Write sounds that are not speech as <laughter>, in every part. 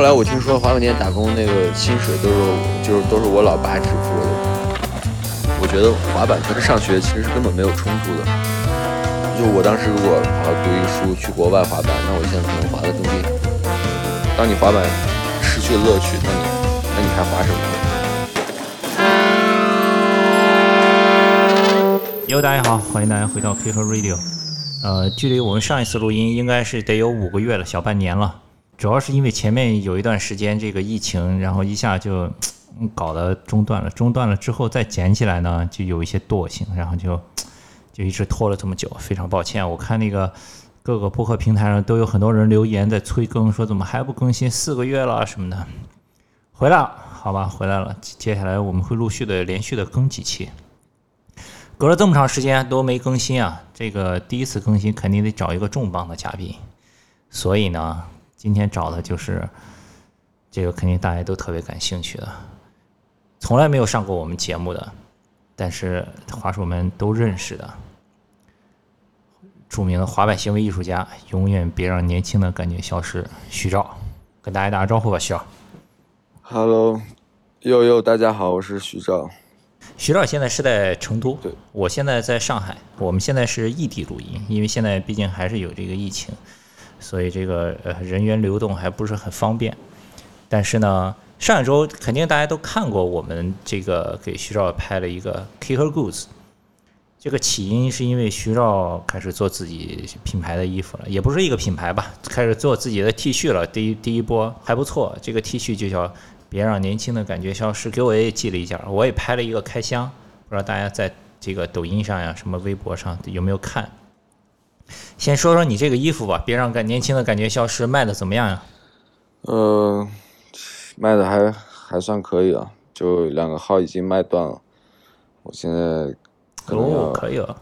后来我听说滑板店打工那个薪水都是就是都是我老爸支付的。我觉得滑板跟上学其实是根本没有冲突的。就我当时如果好好读一个书去国外滑板，那我现在可能滑得更厉害。当你滑板失去了乐趣，那你那你还滑什么？哟，大家好，欢迎大家回到 K 和 Radio。呃，距离我们上一次录音应该是得有五个月了，小半年了。主要是因为前面有一段时间这个疫情，然后一下就搞得中断了。中断了之后再捡起来呢，就有一些惰性，然后就就一直拖了这么久。非常抱歉，我看那个各个播客平台上都有很多人留言在催更，说怎么还不更新？四个月了什么的。回来了，好吧，回来了。接下来我们会陆续的连续的更几期。隔了这么长时间都没更新啊！这个第一次更新肯定得找一个重磅的嘉宾，所以呢，今天找的就是这个肯定大家都特别感兴趣的，从来没有上过我们节目的，但是滑手们都认识的，著名的滑板行为艺术家，永远别让年轻的感觉消失。徐照，跟大家打个招呼吧，徐照。Hello，呦呦，大家好，我是徐照。徐照现在是在成都，对我现在在上海，我们现在是异地录音，因为现在毕竟还是有这个疫情，所以这个呃人员流动还不是很方便。但是呢，上一周肯定大家都看过我们这个给徐照拍了一个 Kicker Goods，这个起因是因为徐照开始做自己品牌的衣服了，也不是一个品牌吧，开始做自己的 T 恤了。第一第一波还不错，这个 T 恤就叫别让年轻的感觉消失，给我也寄了一件，我也拍了一个开箱，不知道大家在这个抖音上呀、什么微博上有没有看？先说说你这个衣服吧，别让感年轻的感觉消失，卖的怎么样呀？呃，卖的还还算可以啊，就两个号已经卖断了。我现在可能哦，要可以了，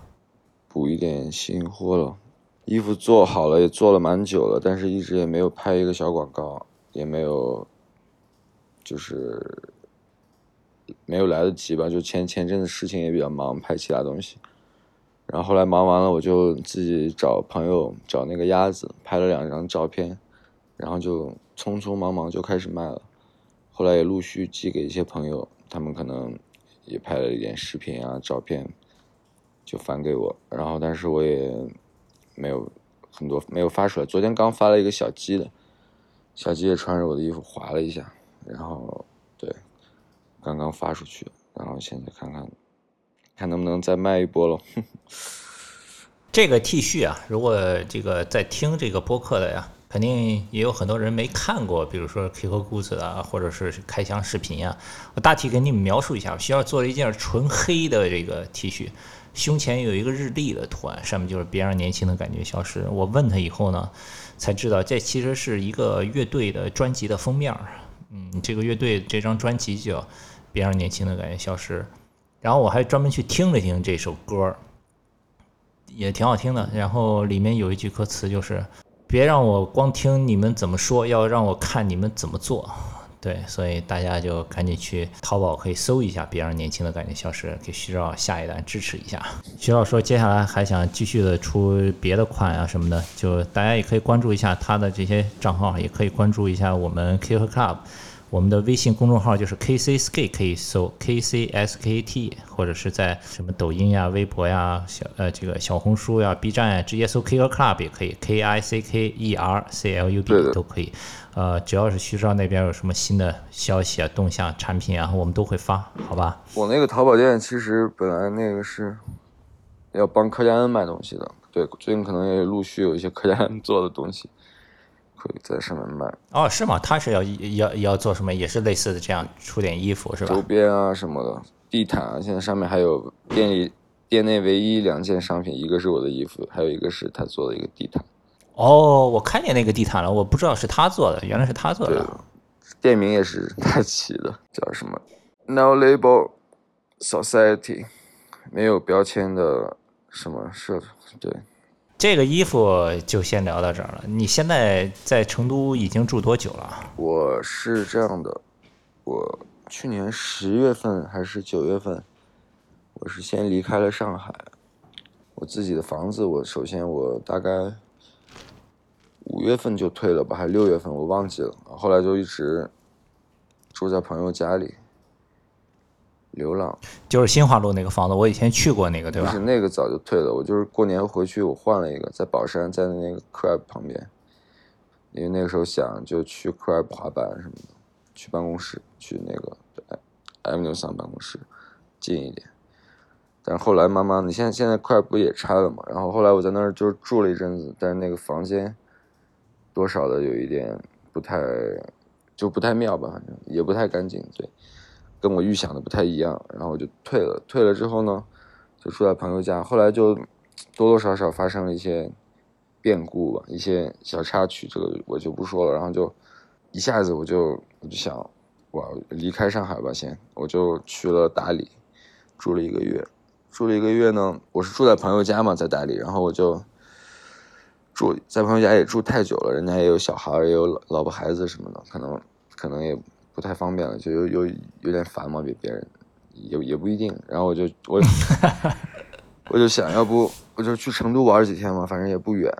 补一点新货了。衣服做好了，也做了蛮久了，但是一直也没有拍一个小广告，也没有，就是没有来得及吧。就前前阵子事情也比较忙，拍其他东西。然后后来忙完了，我就自己找朋友找那个鸭子拍了两张照片，然后就匆匆忙忙就开始卖了。后来也陆续寄给一些朋友，他们可能也拍了一点视频啊、照片，就返给我。然后但是我也没有很多没有发出来。昨天刚发了一个小鸡的，小鸡也穿着我的衣服滑了一下，然后对，刚刚发出去，然后现在看看看能不能再卖一波喽。<laughs> 这个 T 恤啊，如果这个在听这个播客的呀，肯定也有很多人没看过，比如说 K 和故事啊，或者是开箱视频啊。我大体给你们描述一下，需要做了一件纯黑的这个 T 恤，胸前有一个日历的图案，上面就是别让年轻的感觉消失。我问他以后呢，才知道这其实是一个乐队的专辑的封面。嗯，这个乐队这张专辑叫《别让年轻的感觉消失》，然后我还专门去听了听这首歌儿。也挺好听的。然后里面有一句歌词就是：“别让我光听你们怎么说，要让我看你们怎么做。”对，所以大家就赶紧去淘宝可以搜一下，别让年轻的感觉消失，给徐照下一单支持一下。徐照说接下来还想继续的出别的款啊什么的，就大家也可以关注一下他的这些账号，也可以关注一下我们 K 和 Club。我们的微信公众号就是 KC Skate，可以搜 KC S K T，或者是在什么抖音呀、微博呀、小呃这个小红书呀、B 站呀，直接搜 Kick Club 也可以，K I C K E R C L U B 都可以。呃，只要是徐少那边有什么新的消息啊、动向、产品啊，我们都会发，好吧？我那个淘宝店其实本来那个是要帮柯佳恩卖东西的，对，最近可能也陆续有一些柯佳恩做的东西可以在上面卖，哦，是吗？他是要要要做什么？也是类似的这样出点衣服是吧周？边啊什么的，地毯啊，现在上面还有店里店内唯一两件商品，一个是我的衣服，还有一个是他做的一个地毯。哦，我看见那个地毯了，我不知道是他做的，原来是他做对的。，店名也是 <laughs> 他起的，叫什么？No Label Society，没有标签的什么社，对，这个衣服就先聊到这儿了。你现在在成都已经住多久了？我是这样的，我去年十月份还是九月份，我是先离开了上海，我自己的房子，我首先我大概五月份就退了吧，还是六月份我忘记了。后来就一直住在朋友家里流浪。就是新华路那个房子，我以前去过那个，对吧？不是那个早就退了，我就是过年回去我换了一个，在宝山，在那个 Crab 旁边。因为那个时候想就去 Crab 滑板什么的，去办公室，去那个 Avenue 上办公室近一点。但是后来慢慢，你现在现在 Crab 不也拆了嘛？然后后来我在那儿就住了一阵子，但是那个房间多少的有一点不太，就不太妙吧，反正也不太干净，对，跟我预想的不太一样。然后我就退了，退了之后呢，就住在朋友家。后来就多多少少发生了一些。变故吧，一些小插曲，这个我就不说了。然后就一下子我就我就想，哇，离开上海吧，先，我就去了大理，住了一个月。住了一个月呢，我是住在朋友家嘛，在大理。然后我就住在朋友家也住太久了，人家也有小孩，也有老老婆孩子什么的，可能可能也不太方便了，就有有有点烦嘛，别别人也也不一定。然后我就我。<laughs> 我就想要不我就去成都玩几天嘛，反正也不远，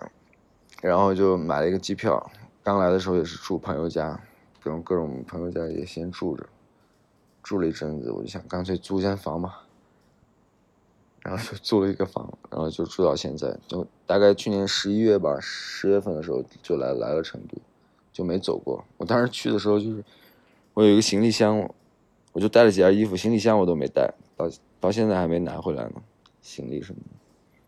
然后就买了一个机票。刚来的时候也是住朋友家，各种各种朋友家也先住着，住了一阵子，我就想干脆租间房吧，然后就租了一个房，然后就住到现在。就大概去年十一月吧，十月份的时候就来来了成都，就没走过。我当时去的时候就是我有一个行李箱，我就带了几件衣服，行李箱我都没带，到到现在还没拿回来呢。行李什么的，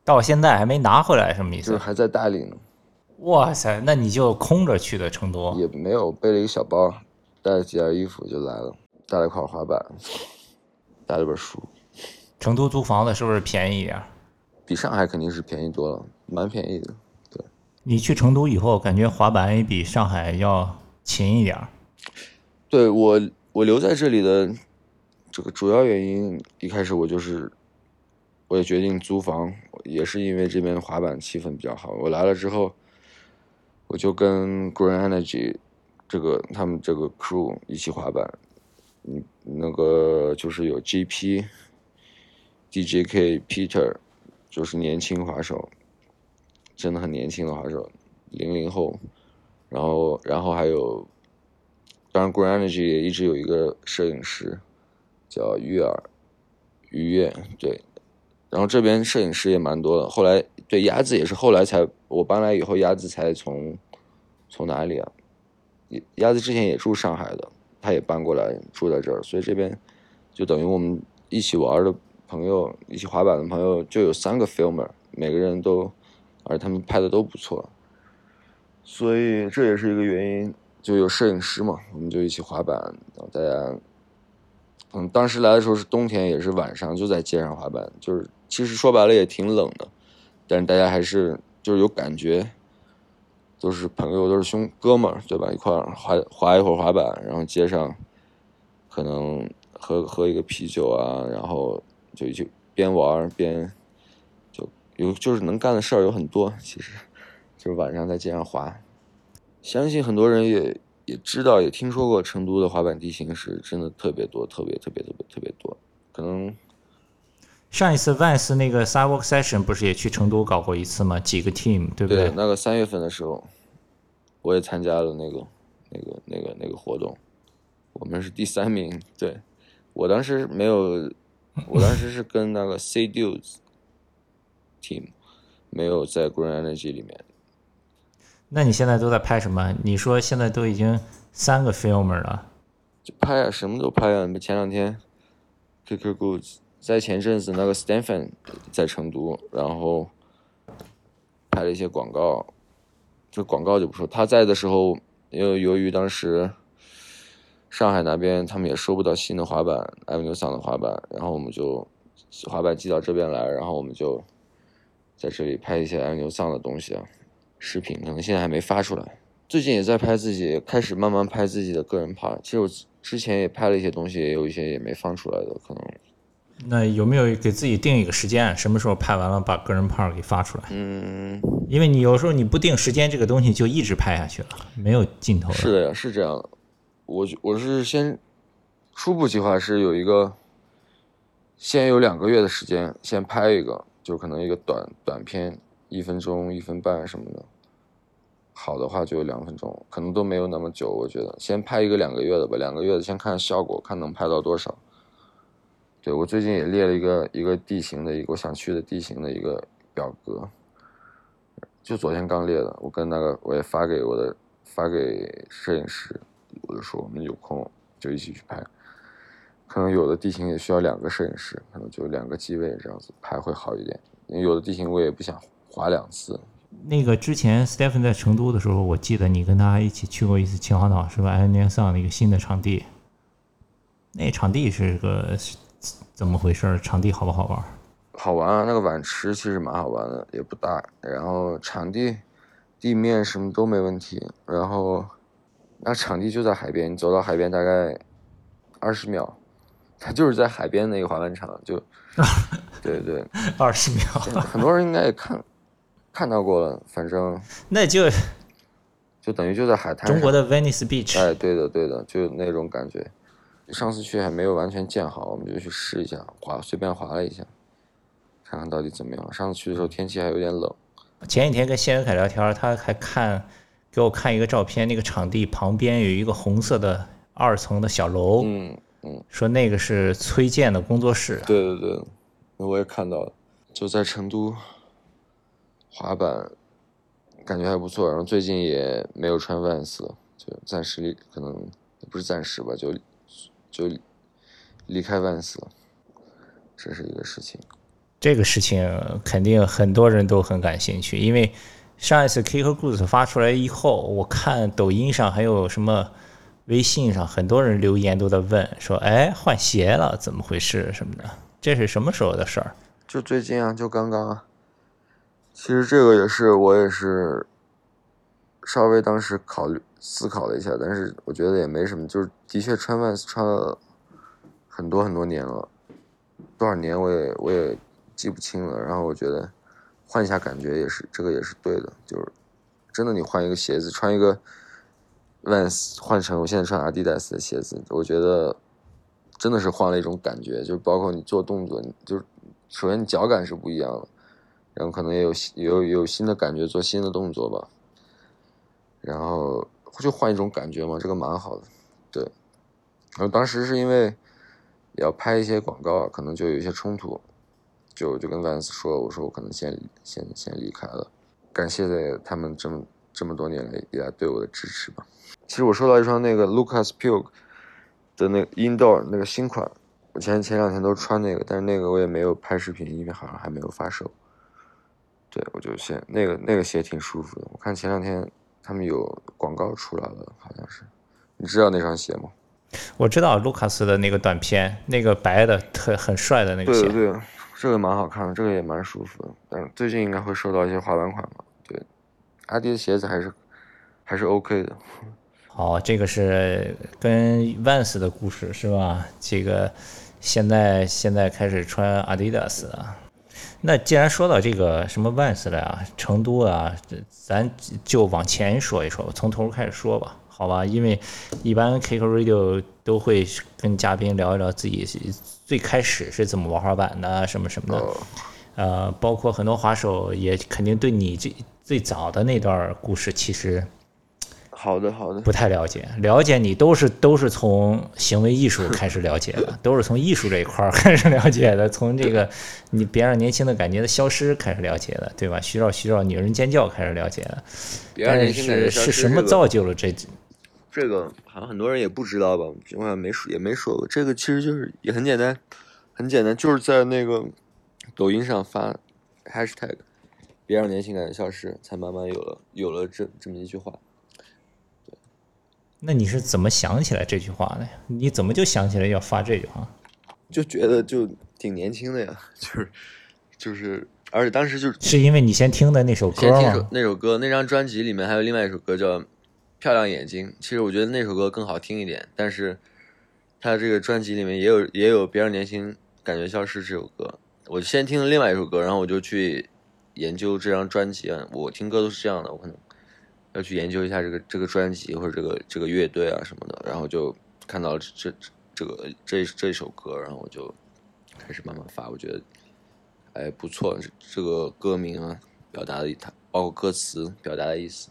到现在还没拿回来，什么意思？就是还在大理呢。哇塞，那你就空着去的成都？也没有，背了一个小包，带了几件衣服就来了，带了一块滑板，带了本书。成都租房子是不是便宜一点？比上海肯定是便宜多了，蛮便宜的。对。你去成都以后，感觉滑板也比上海要勤一点。对我，我留在这里的这个主要原因，一开始我就是。我也决定租房，也是因为这边滑板气氛比较好。我来了之后，我就跟 Green Energy 这个他们这个 crew 一起滑板。嗯，那个就是有 GP、DJK、Peter，就是年轻滑手，真的很年轻的滑手，零零后。然后，然后还有，当然 Green Energy 也一直有一个摄影师，叫月儿，于月，对。然后这边摄影师也蛮多的。后来对鸭子也是后来才我搬来以后，鸭子才从从哪里啊？鸭子之前也住上海的，他也搬过来住在这儿，所以这边就等于我们一起玩的朋友，一起滑板的朋友就有三个 filmer，每个人都，而他们拍的都不错，所以这也是一个原因，就有摄影师嘛，我们就一起滑板，然后大家，嗯，当时来的时候是冬天，也是晚上就在街上滑板，就是。其实说白了也挺冷的，但是大家还是就是有感觉，都是朋友，都是兄哥们，对吧？一块儿滑滑一会儿滑板，然后街上可能喝喝一个啤酒啊，然后就就边玩边就有就是能干的事儿有很多。其实就是晚上在街上滑，相信很多人也也知道也听说过成都的滑板地形是真的特别多，特别特别特别特别多，可能。上一次 Vans 那个 Sidewalk Session 不是也去成都搞过一次吗？几个 team 对不对？那个三月份的时候，我也参加了那个、那个、那个、那个活动，我们是第三名。对，我当时没有，我当时是跟那个 C Dudes team，<laughs> 没有在 Green Energy 里面。那你现在都在拍什么？你说现在都已经三个 filmer 了，就拍啊，什么都拍啊。前两天 QQ Goods，。在前阵子，那个 Stephen 在成都，然后拍了一些广告。这广告就不说，他在的时候，因为由于当时上海那边他们也收不到新的滑板，Avenue 上的滑板，然后我们就滑板寄到这边来，然后我们就在这里拍一些 Avenue 上的东西啊，视频，可能现在还没发出来。最近也在拍自己，开始慢慢拍自己的个人 part。其实我之前也拍了一些东西，也有一些也没放出来的，可能。那有没有给自己定一个时间，什么时候拍完了把个人拍给发出来？嗯，因为你有时候你不定时间，这个东西就一直拍下去了，没有尽头。是的呀，是这样的。我我是先初步计划是有一个，先有两个月的时间，先拍一个，就可能一个短短片，一分钟、一分半什么的。好的话就两分钟，可能都没有那么久。我觉得先拍一个两个月的吧，两个月的先看效果，看能拍到多少。对我最近也列了一个一个地形的一个我想去的地形的一个表格，就昨天刚列的。我跟那个我也发给我的发给摄影师，我就说我们有空就一起去拍。可能有的地形也需要两个摄影师，可能就两个机位这样子拍会好一点。因为有的地形我也不想滑两次。那个之前 Stephen 在成都的时候，我记得你跟他一起去过一次秦皇岛，是吧？安年桑的一个新的场地。那场地是个怎么回事？场地好不好玩？好玩啊！那个碗池其实蛮好玩的，也不大。然后场地、地面什么都没问题。然后那场地就在海边，你走到海边大概二十秒，它就是在海边那个滑板场，就 <laughs> 对对，二十秒。很多人应该也看。看到过了，反正那就 <laughs> 就等于就在海滩。中国的 Venice Beach。哎，对的，对的，就那种感觉。上次去还没有完全建好，我们就去试一下滑，随便滑了一下，看看到底怎么样。上次去的时候天气还有点冷。前几天跟谢文凯聊天，他还看给我看一个照片，那个场地旁边有一个红色的二层的小楼。嗯嗯。说那个是崔健的工作室。对对对，我也看到了，就在成都。滑板感觉还不错，然后最近也没有穿 Vans，就暂时离可能不是暂时吧，就就离开 Vans 了，这是一个事情。这个事情肯定很多人都很感兴趣，因为上一次 K 和 Goose 发出来以后，我看抖音上还有什么微信上很多人留言都在问说：“哎，换鞋了，怎么回事？什么的？这是什么时候的事儿？”就最近啊，就刚刚啊。其实这个也是我也是稍微当时考虑思考了一下，但是我觉得也没什么，就是的确穿 Vans 穿了很多很多年了，多少年我也我也记不清了。然后我觉得换一下感觉也是这个也是对的，就是真的你换一个鞋子，穿一个 Vans 换成我现在穿 Adidas 的鞋子，我觉得真的是换了一种感觉，就包括你做动作，就是首先你脚感是不一样的。然后可能也有有有新的感觉，做新的动作吧。然后就换一种感觉嘛，这个蛮好的。对，然后当时是因为要拍一些广告，可能就有一些冲突，就就跟 Vans 说，我说我可能先先先离开了。感谢他们这么这么多年来以来对我的支持吧。其实我收到一双那个 Lucas Pug 的那个 Indoor 那个新款，我前前两天都穿那个，但是那个我也没有拍视频，因为好像还没有发售。对，我就先那个那个鞋挺舒服的。我看前两天他们有广告出来了，好像是。你知道那双鞋吗？我知道卢卡斯的那个短片，那个白的特很帅的那个鞋。对对，这个蛮好看的，这个也蛮舒服的。但最近应该会收到一些滑板款吧？对，阿迪的鞋子还是还是 OK 的。<laughs> 哦，这个是跟 Vans 的故事是吧？这个现在现在开始穿 Adidas 啊。那既然说到这个什么 Vans 了呀，成都啊，咱就往前说一说，从头开始说吧，好吧？因为一般 K 歌 Radio 都会跟嘉宾聊一聊自己最开始是怎么玩滑板的，什么什么的，呃，包括很多滑手也肯定对你这最早的那段故事，其实。好的，好的。不太了解，了解你都是都是从行为艺术开始了解的，<laughs> 都是从艺术这一块开始了解的，从这个你别让年轻的感觉的消失开始了解的，对吧？需要需要女人尖叫开始了解的。但是是什么造就了这？这个好像很多人也不知道吧？我好像没说也没说过。这个其实就是也很简单，很简单，就是在那个抖音上发 hashtag，别让年轻感觉消失，才慢慢有了有了这这么一句话。那你是怎么想起来这句话的呀？你怎么就想起来要发这句话？就觉得就挺年轻的呀，<laughs> 就是就是，而且当时就是是因为你先听的那首歌吗？那首歌那张专辑里面还有另外一首歌叫《漂亮眼睛》，其实我觉得那首歌更好听一点，但是他这个专辑里面也有也有《别让年轻感觉消失》这首歌。我先听了另外一首歌，然后我就去研究这张专辑啊。我听歌都是这样的，我可能。要去研究一下这个这个专辑或者这个这个乐队啊什么的，然后就看到了这这这个这这首歌，然后我就开始慢慢发。我觉得，哎，不错，这个歌名啊，表达的它包括歌词表达的意思，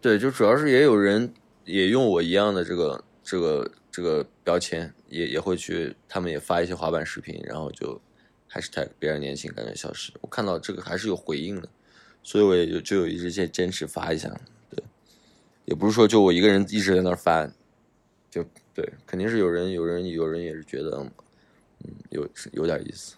对，就主要是也有人也用我一样的这个这个这个标签，也也会去，他们也发一些滑板视频，然后就 hashtag 别人年轻感觉消失。我看到这个还是有回应的，所以我也就就有一直坚坚持发一下。对，也不是说就我一个人一直在那儿发，就对，肯定是有人有人有人也是觉得，嗯，有有点意思。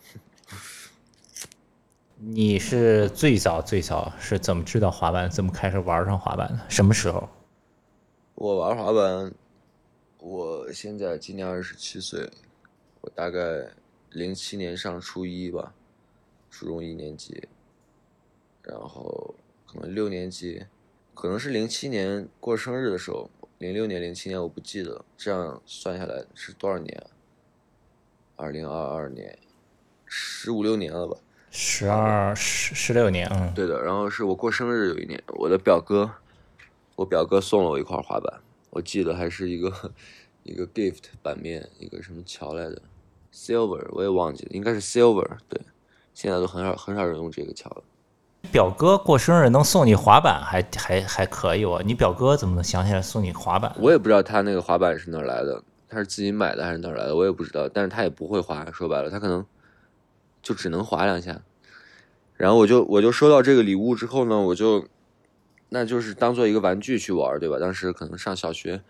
你是最早最早是怎么知道滑板？怎么开始玩上滑板的？什么时候？我玩滑板，我现在今年二十七岁，我大概零七年上初一吧，初中一年级，然后可能六年级，可能是零七年过生日的时候，零六年、零七年我不记得，这样算下来是多少年？二零二二年，十五六年了吧。十二十十六年，嗯，对的。然后是我过生日有一年，我的表哥，我表哥送了我一块滑板，我记得还是一个一个 gift 版面，一个什么桥来的，silver，我也忘记了，应该是 silver。对，现在都很少很少人用这个桥了。表哥过生日能送你滑板，还还还可以哦。你表哥怎么能想起来送你滑板？我也不知道他那个滑板是哪来的，他是自己买的还是哪来的，我也不知道。但是他也不会滑，说白了，他可能。就只能滑两下，然后我就我就收到这个礼物之后呢，我就那就是当做一个玩具去玩，对吧？当时可能上小学，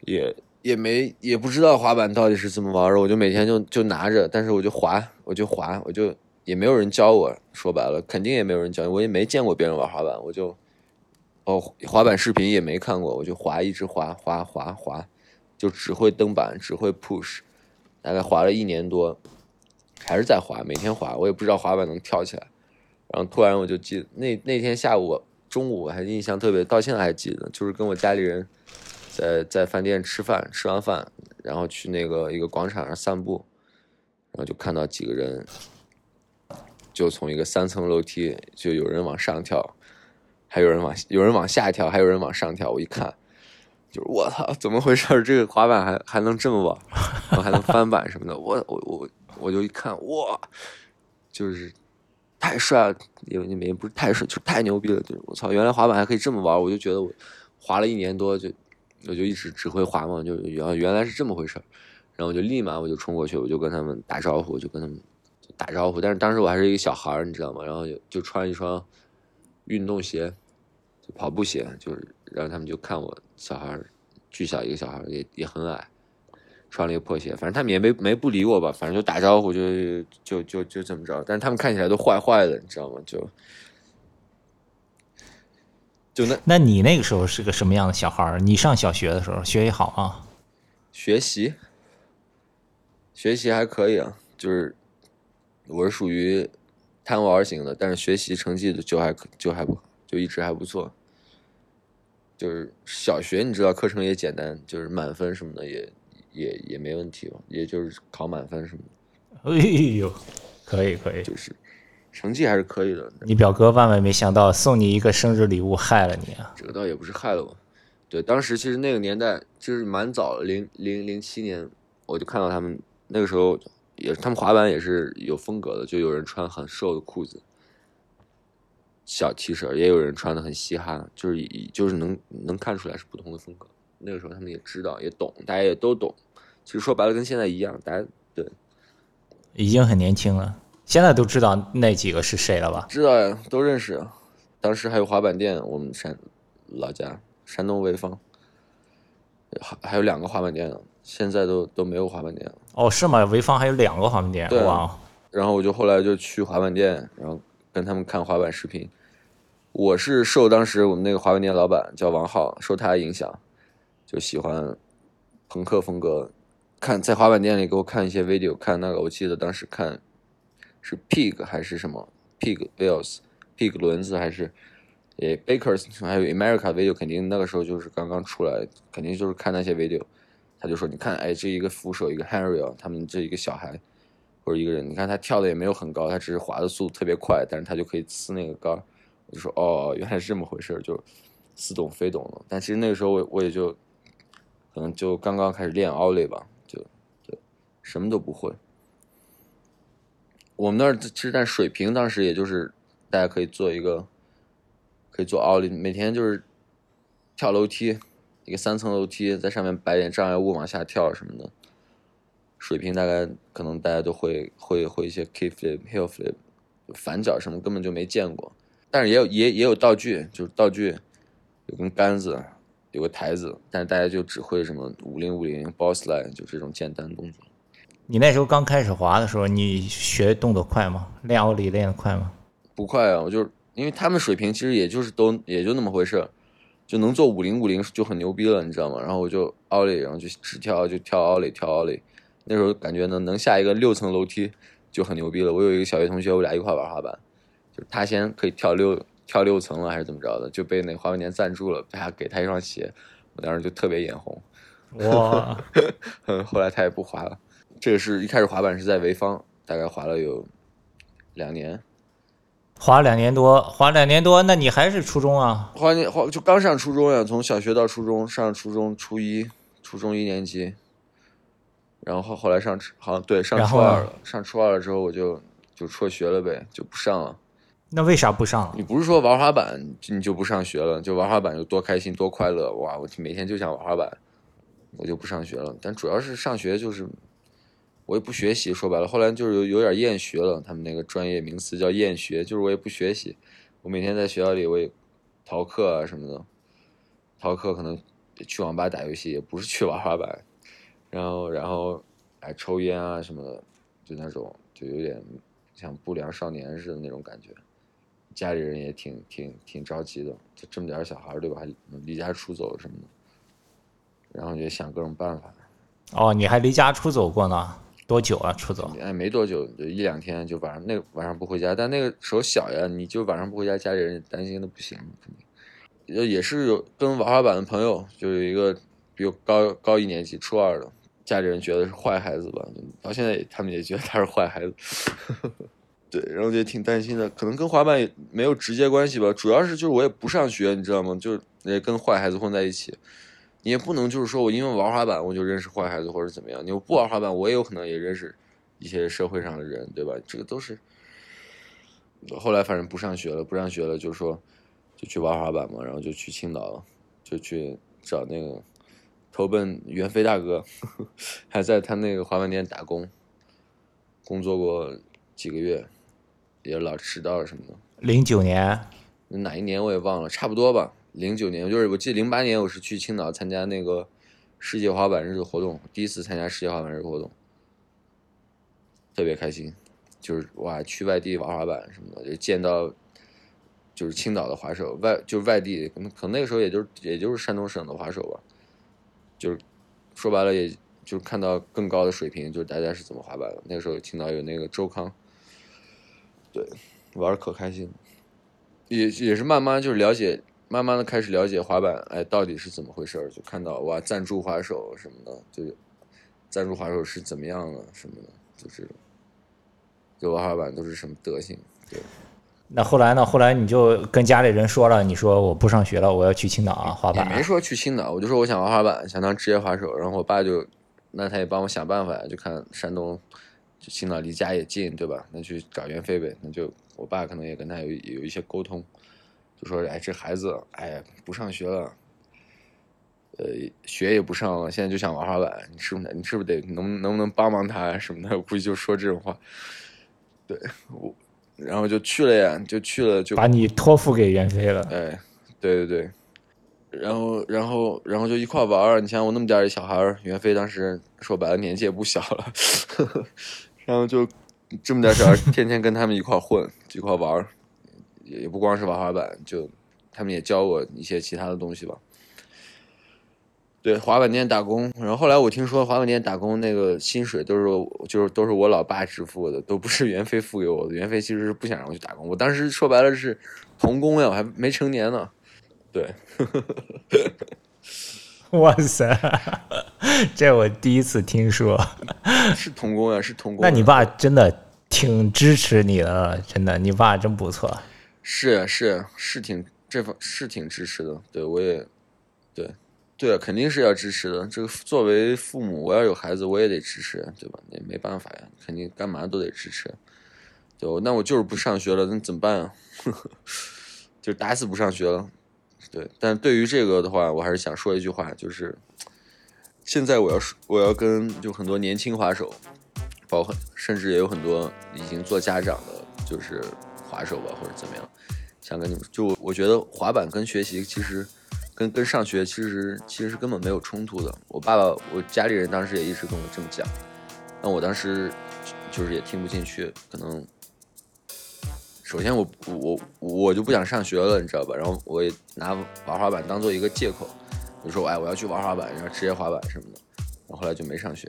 也也没也不知道滑板到底是怎么玩的，我就每天就就拿着，但是我就滑，我就滑，我就也没有人教我，说白了，肯定也没有人教我，也没见过别人玩滑板，我就哦滑板视频也没看过，我就滑，一直滑滑滑滑，就只会蹬板，只会 push，大概滑了一年多。还是在滑，每天滑，我也不知道滑板能跳起来。然后突然我就记得那那天下午中午，我还印象特别，到现在还记得，就是跟我家里人在在饭店吃饭，吃完饭，然后去那个一个广场上散步，然后就看到几个人，就从一个三层楼梯，就有人往上跳，还有人往有人往下跳，还有人往上跳。我一看，就是我操，怎么回事？这个滑板还还能这么玩，还能翻板什么的？我我我。我就一看，哇，就是太帅了，也也不是太帅，就太牛逼了。就我操，原来滑板还可以这么玩，我就觉得我滑了一年多，就我就一直只会滑嘛，就原原来是这么回事然后我就立马我就冲过去，我就跟他们打招呼，就跟他们打招呼。但是当时我还是一个小孩你知道吗？然后就就穿一双运动鞋，就跑步鞋，就是然后他们就看我小孩巨小一个小孩也也很矮。穿了一个破鞋，反正他们也没没不理我吧，反正就打招呼，就就就就这么着。但是他们看起来都坏坏的，你知道吗？就就那那你那个时候是个什么样的小孩你上小学的时候学习好啊？学习学习还可以啊，就是我是属于贪玩型的，但是学习成绩就还就还不就一直还不错。就是小学你知道课程也简单，就是满分什么的也。也也没问题吧，也就是考满分什么的。<laughs> 哎呦，可以可以，就是成绩还是可以的。你表哥万万没想到送你一个生日礼物害了你啊！这个倒也不是害了我，对，当时其实那个年代就是蛮早，零零零七年我就看到他们那个时候也他们滑板也是有风格的，就有人穿很瘦的裤子、小 T 恤，也有人穿的很嘻哈，就是就是能能看出来是不同的风格。那个时候他们也知道也懂，大家也都懂。其实说白了，跟现在一样，大家对，已经很年轻了。现在都知道那几个是谁了吧？知道呀，都认识。当时还有滑板店，我们山老家山东潍坊，还还有两个滑板店呢。现在都都没有滑板店了。哦，是吗？潍坊还有两个滑板店？对啊。然后我就后来就去滑板店，然后跟他们看滑板视频。我是受当时我们那个滑板店老板叫王浩，受他的影响，就喜欢朋克风格。看在滑板店里给我看一些 video，看那个我记得当时看是 pig 还是什么 pig wheels，pig 轮子还是诶 bakers 还有 America video，肯定那个时候就是刚刚出来，肯定就是看那些 video，他就说你看哎这一个扶手一个 Henry 啊，他们这一个小孩或者一个人，你看他跳的也没有很高，他只是滑的速度特别快，但是他就可以呲那个杆我就说哦原来是这么回事就似懂非懂了。但其实那个时候我我也就可能就刚刚开始练 Ollie 吧。就就什么都不会。我们那儿其实但水平当时也就是大家可以做一个，可以做奥利，每天就是跳楼梯，一个三层楼梯，在上面摆点障碍物往下跳什么的，水平大概可能大家都会会会一些 kick flip、heel flip，反脚什么根本就没见过，但是也有也也有道具，就是道具有根杆子，有个台子，但是大家就只会什么五零五零、boss line，就这种简单动作。你那时候刚开始滑的时候，你学动作快吗？练奥利练得快吗？不快啊，我就因为他们水平其实也就是都也就那么回事儿，就能做五零五零就很牛逼了，你知道吗？然后我就奥利，然后就只跳就跳奥利跳奥利，那时候感觉能能下一个六层楼梯就很牛逼了。我有一个小学同学，我俩一块玩滑板，就是他先可以跳六跳六层了还是怎么着的，就被那滑板店赞助了，他给他一双鞋，我当时就特别眼红。哇，<laughs> 后来他也不滑了。这个是一开始滑板是在潍坊，大概滑了有两年，滑两年多，滑两年多，那你还是初中啊？滑年滑就刚上初中呀，从小学到初中，上初中初一，初中一年级，然后后来上好像对上初二了，上初二了之后我就就辍学了呗，就不上了。那为啥不上你？不是说玩滑板你就不上学了，就玩滑板有多开心多快乐哇！我每天就想玩滑板，我就不上学了。但主要是上学就是我也不学习，说白了，后来就是有有点厌学了。他们那个专业名词叫厌学，就是我也不学习，我每天在学校里我也逃课啊什么的，逃课可能去网吧打游戏，也不是去玩滑板，然后然后还抽烟啊什么的，就那种就有点像不良少年似的那种感觉。家里人也挺挺挺着急的，就这么点小孩对吧？还离家出走什么的，然后也想各种办法。哦，你还离家出走过呢？多久啊？出走？哎，没多久，就一两天，就晚上那个晚上不回家，但那个时候小呀，你就晚上不回家，家里人担心的不行，肯定。也是有跟玩滑板的朋友，就有一个比我高高一年级，初二的，家里人觉得是坏孩子吧，到现在他们也觉得他是坏孩子。<laughs> 对，然后就挺担心的，可能跟滑板也没有直接关系吧，主要是就是我也不上学，你知道吗？就是也跟坏孩子混在一起，你也不能就是说我因为玩滑板我就认识坏孩子或者怎么样，你不玩滑板我也有可能也认识一些社会上的人，对吧？这个都是。后来反正不上学了，不上学了，就说就去玩滑板嘛，然后就去青岛，就去找那个投奔袁飞大哥，<laughs> 还在他那个滑板店打工，工作过几个月，也老迟到什么的。零九年，哪一年我也忘了，差不多吧。零九年就是我记得零八年我是去青岛参加那个世界滑板日活动，第一次参加世界滑板日活动，特别开心。就是哇，去外地玩滑板什么的，就见到就是青岛的滑手，外就是外地，可能可能那个时候也就也就是山东省的滑手吧，就是说白了，也就是看到更高的水平，就是大家是怎么滑板的。那个时候青岛有那个周康，对，玩的可开心，也也是慢慢就是了解，慢慢的开始了解滑板，哎，到底是怎么回事儿？就看到哇，赞助滑手什么的，就赞助滑手是怎么样的什么的，就这种。就玩滑板都是什么德行？对，那后来呢？后来你就跟家里人说了，你说我不上学了，我要去青岛啊滑板。也没说去青岛，我就说我想玩滑板，想当职业滑手。然后我爸就，那他也帮我想办法呀，就看山东，就青岛离家也近，对吧？那去找袁飞呗。那就我爸可能也跟他有有一些沟通，就说哎这孩子哎不上学了，呃学也不上了，现在就想玩滑板，你是不是你是不是得能能不能帮帮他啊什么的？我估计就说这种话。对我，然后就去了呀，就去了，就把你托付给袁飞了。哎，对对对，然后然后然后就一块玩儿。你像我那么点儿一小孩儿，袁飞当时说白了年纪也不小了，<laughs> 然后就这么点儿小孩儿，天天跟他们一块混，一块玩儿，也也不光是玩滑板，就他们也教我一些其他的东西吧。对，滑板店打工，然后后来我听说滑板店打工那个薪水都是就是都是我老爸支付的，都不是袁飞付给我的。袁飞其实是不想让我去打工，我当时说白了是童工呀，我还没成年呢。对，<laughs> 哇塞，这我第一次听说。<laughs> 是童工呀，是童工。那你爸真的挺支持你的，真的，你爸真不错。是呀是呀是挺这方是挺支持的，对我也对对啊，肯定是要支持的。这个作为父母，我要有孩子，我也得支持，对吧？也没办法呀，肯定干嘛都得支持。对，那我就是不上学了，那怎么办啊？<laughs> 就打死不上学了，对，但对于这个的话，我还是想说一句话，就是现在我要说，我要跟就很多年轻滑手，包括甚至也有很多已经做家长的，就是滑手吧，或者怎么样，想跟你们，就我觉得滑板跟学习其实跟跟上学其实其实是根本没有冲突的。我爸爸，我家里人当时也一直跟我这么讲，但我当时就是也听不进去，可能。首先我我我就不想上学了，你知道吧？然后我也拿玩滑板当做一个借口，就说哎我要去玩滑板，然后职业滑板什么的。然后后来就没上学。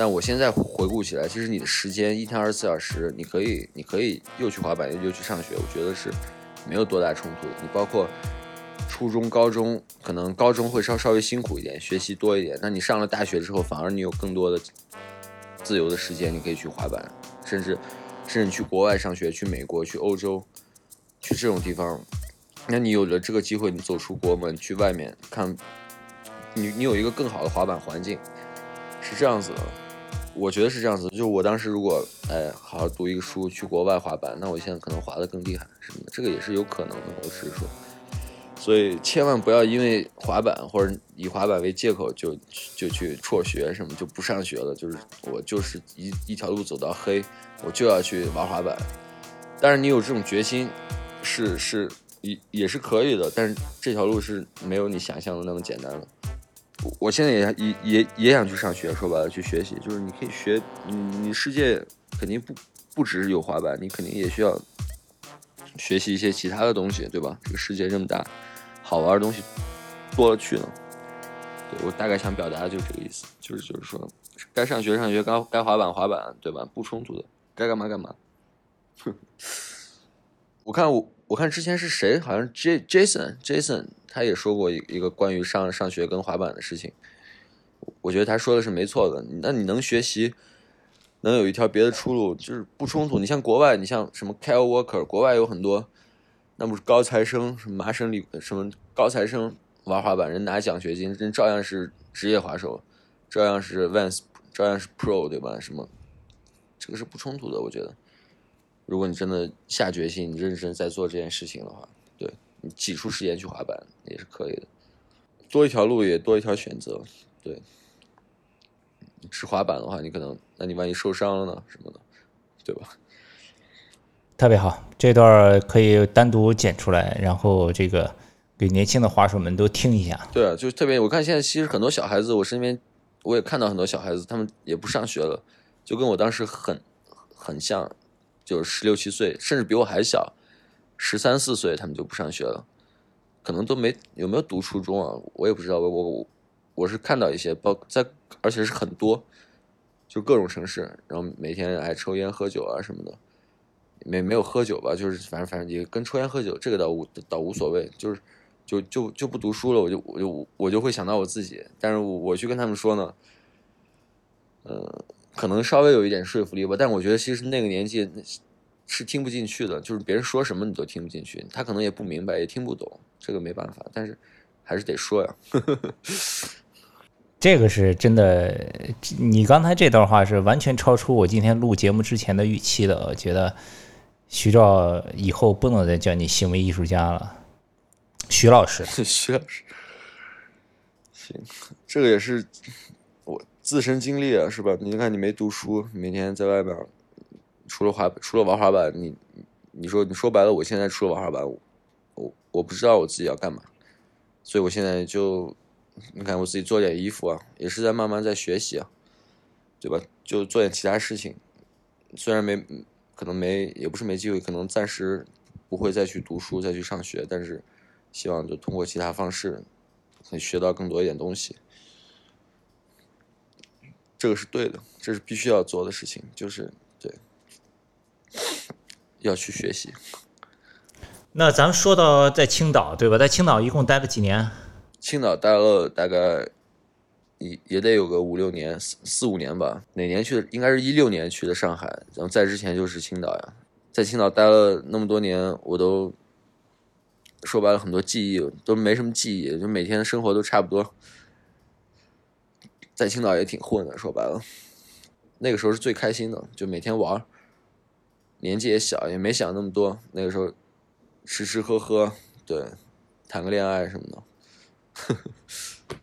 但我现在回顾起来，其实你的时间一天二十四小时，你可以你可以又去滑板又去上学，我觉得是没有多大冲突。你包括初中、高中，可能高中会稍稍微辛苦一点，学习多一点。那你上了大学之后，反而你有更多的自由的时间，你可以去滑板，甚至。甚至去国外上学，去美国，去欧洲，去这种地方，那你有了这个机会，你走出国门，去外面看，你你有一个更好的滑板环境，是这样子的。我觉得是这样子。就是我当时如果哎好好读一个书，去国外滑板，那我现在可能滑得更厉害什么的，这个也是有可能的。我只是说。所以千万不要因为滑板或者以滑板为借口就就去辍学什么就不上学了，就是我就是一一条路走到黑，我就要去玩滑板。但是你有这种决心，是是也也是可以的，但是这条路是没有你想象的那么简单的。我现在也也也也想去上学，说白了去学习，就是你可以学，你你世界肯定不不只是有滑板，你肯定也需要学习一些其他的东西，对吧？这个世界这么大。好玩的东西多了去了，对我大概想表达的就是这个意思，就是就是说，该上学上学，该该滑板滑板，对吧？不冲突的，该干嘛干嘛。哼，<laughs> 我看我我看之前是谁，好像 J Jason Jason，他也说过一一个关于上上学跟滑板的事情，我觉得他说的是没错的。那你能学习，能有一条别的出路，就是不冲突。你像国外，你像什么 Kyle Walker，国外有很多。那不是高材生，什么麻省理什么高材生玩滑板，人拿奖学金，人照样是职业滑手，照样是 Vans，照样是 Pro，对吧？什么，这个是不冲突的，我觉得。如果你真的下决心，你认真在做这件事情的话，对你挤出时间去滑板也是可以的，多一条路也多一条选择，对。是滑板的话，你可能，那你万一受伤了呢，什么的，对吧？特别好，这段可以单独剪出来，然后这个给年轻的滑手们都听一下。对啊，就特别，我看现在其实很多小孩子，我身边我也看到很多小孩子，他们也不上学了，就跟我当时很很像，就是十六七岁，甚至比我还小，十三四岁他们就不上学了，可能都没有没有读初中啊，我也不知道，我我我是看到一些，包在而且是很多，就各种城市，然后每天爱抽烟喝酒啊什么的。没没有喝酒吧，就是反正反正也跟抽烟喝酒这个倒无倒无所谓，就是就就就不读书了，我就我就我就会想到我自己，但是我我去跟他们说呢，呃，可能稍微有一点说服力吧，但我觉得其实那个年纪是听不进去的，就是别人说什么你都听不进去，他可能也不明白也听不懂，这个没办法，但是还是得说呀。<laughs> 这个是真的，你刚才这段话是完全超出我今天录节目之前的预期的，我觉得。徐照以后不能再叫你行为艺术家了，徐老师。<laughs> 徐老师，行，这个也是我自身经历啊，是吧？你看，你没读书，每天在外边，除了滑，除了玩滑板，你，你说，你说白了，我现在除了玩滑板，我，我不知道我自己要干嘛，所以我现在就，你看，我自己做点衣服啊，也是在慢慢在学习啊，对吧？就做点其他事情，虽然没。可能没，也不是没机会，可能暂时不会再去读书、再去上学，但是希望就通过其他方式，可以学到更多一点东西。这个是对的，这是必须要做的事情，就是对，要去学习。那咱们说到在青岛，对吧？在青岛一共待了几年？青岛待了大概。也也得有个五六年，四四五年吧。哪年去的？应该是一六年去的上海，然后在之前就是青岛呀。在青岛待了那么多年，我都说白了很多记忆都没什么记忆，就每天的生活都差不多。在青岛也挺混的，说白了，那个时候是最开心的，就每天玩。年纪也小，也没想那么多。那个时候吃吃喝喝，对，谈个恋爱什么的，<laughs>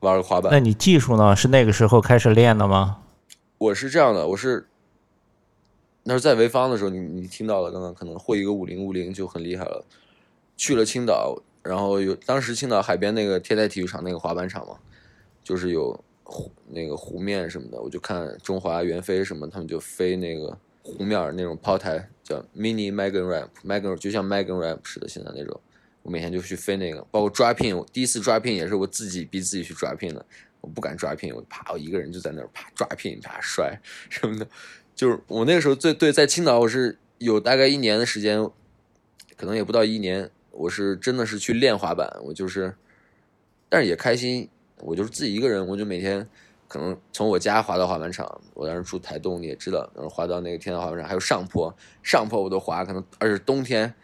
玩个滑板。那你技术呢？是那个时候开始练的吗？我是这样的，我是那是在潍坊的时候，你你听到了，刚刚可能会一个五零五零就很厉害了。去了青岛，然后有当时青岛海边那个天台体育场那个滑板场嘛，就是有湖那个湖面什么的，我就看中华袁飞什么，他们就飞那个湖面那种炮台，叫 mini Megan Ramp，Megan 就像 Megan Ramp 似的，现在那种，我每天就去飞那个，包括抓 pin，我第一次抓 pin 也是我自己逼自己去抓 pin 的，我不敢抓 pin，我啪，我一个人就在那儿啪抓 pin，啪摔什么的，就是我那个时候最对，在青岛我是有大概一年的时间，可能也不到一年。我是真的是去练滑板，我就是，但是也开心。我就是自己一个人，我就每天可能从我家滑到滑板场。我当时住台东，你也知道，然后滑到那个天堂滑板场，还有上坡，上坡我都滑。可能而且冬天